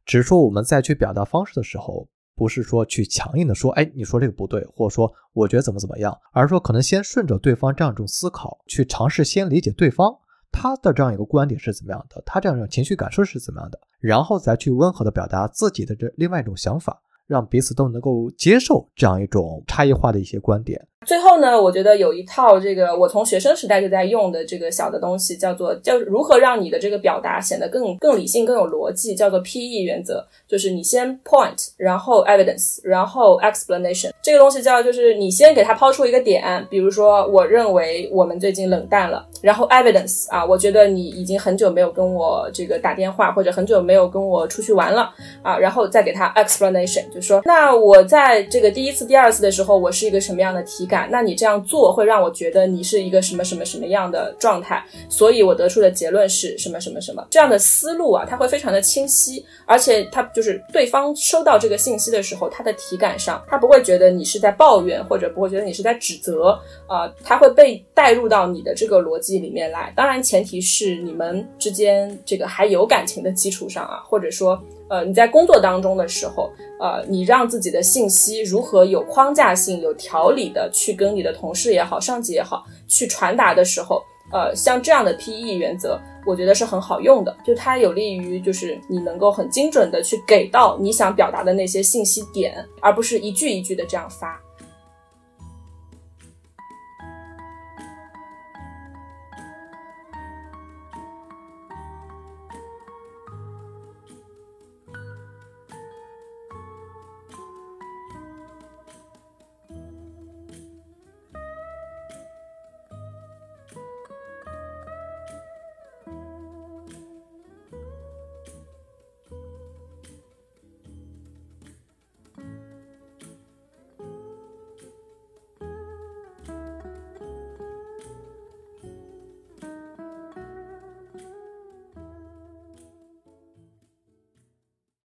只是说我们在去表达方式的时候。不是说去强硬的说，哎，你说这个不对，或者说我觉得怎么怎么样，而是说可能先顺着对方这样一种思考，去尝试先理解对方他的这样一个观点是怎么样的，他这样一种情绪感受是怎么样的，然后再去温和的表达自己的这另外一种想法，让彼此都能够接受这样一种差异化的一些观点。最后呢，我觉得有一套这个我从学生时代就在用的这个小的东西，叫做叫如何让你的这个表达显得更更理性、更有逻辑，叫做 PE 原则。就是你先 point，然后 evidence，然后 explanation。这个东西叫就是你先给他抛出一个点，比如说我认为我们最近冷淡了，然后 evidence 啊，我觉得你已经很久没有跟我这个打电话，或者很久没有跟我出去玩了啊，然后再给他 explanation，就说那我在这个第一次、第二次的时候，我是一个什么样的体感？那你这样做会让我觉得你是一个什么什么什么样的状态？所以我得出的结论是什么什么什么？这样的思路啊，它会非常的清晰，而且它。就是对方收到这个信息的时候，他的体感上，他不会觉得你是在抱怨，或者不会觉得你是在指责，啊，他会被带入到你的这个逻辑里面来。当然，前提是你们之间这个还有感情的基础上啊，或者说，呃，你在工作当中的时候，呃，你让自己的信息如何有框架性、有条理的去跟你的同事也好、上级也好去传达的时候。呃，像这样的 PE 原则，我觉得是很好用的，就它有利于就是你能够很精准的去给到你想表达的那些信息点，而不是一句一句的这样发。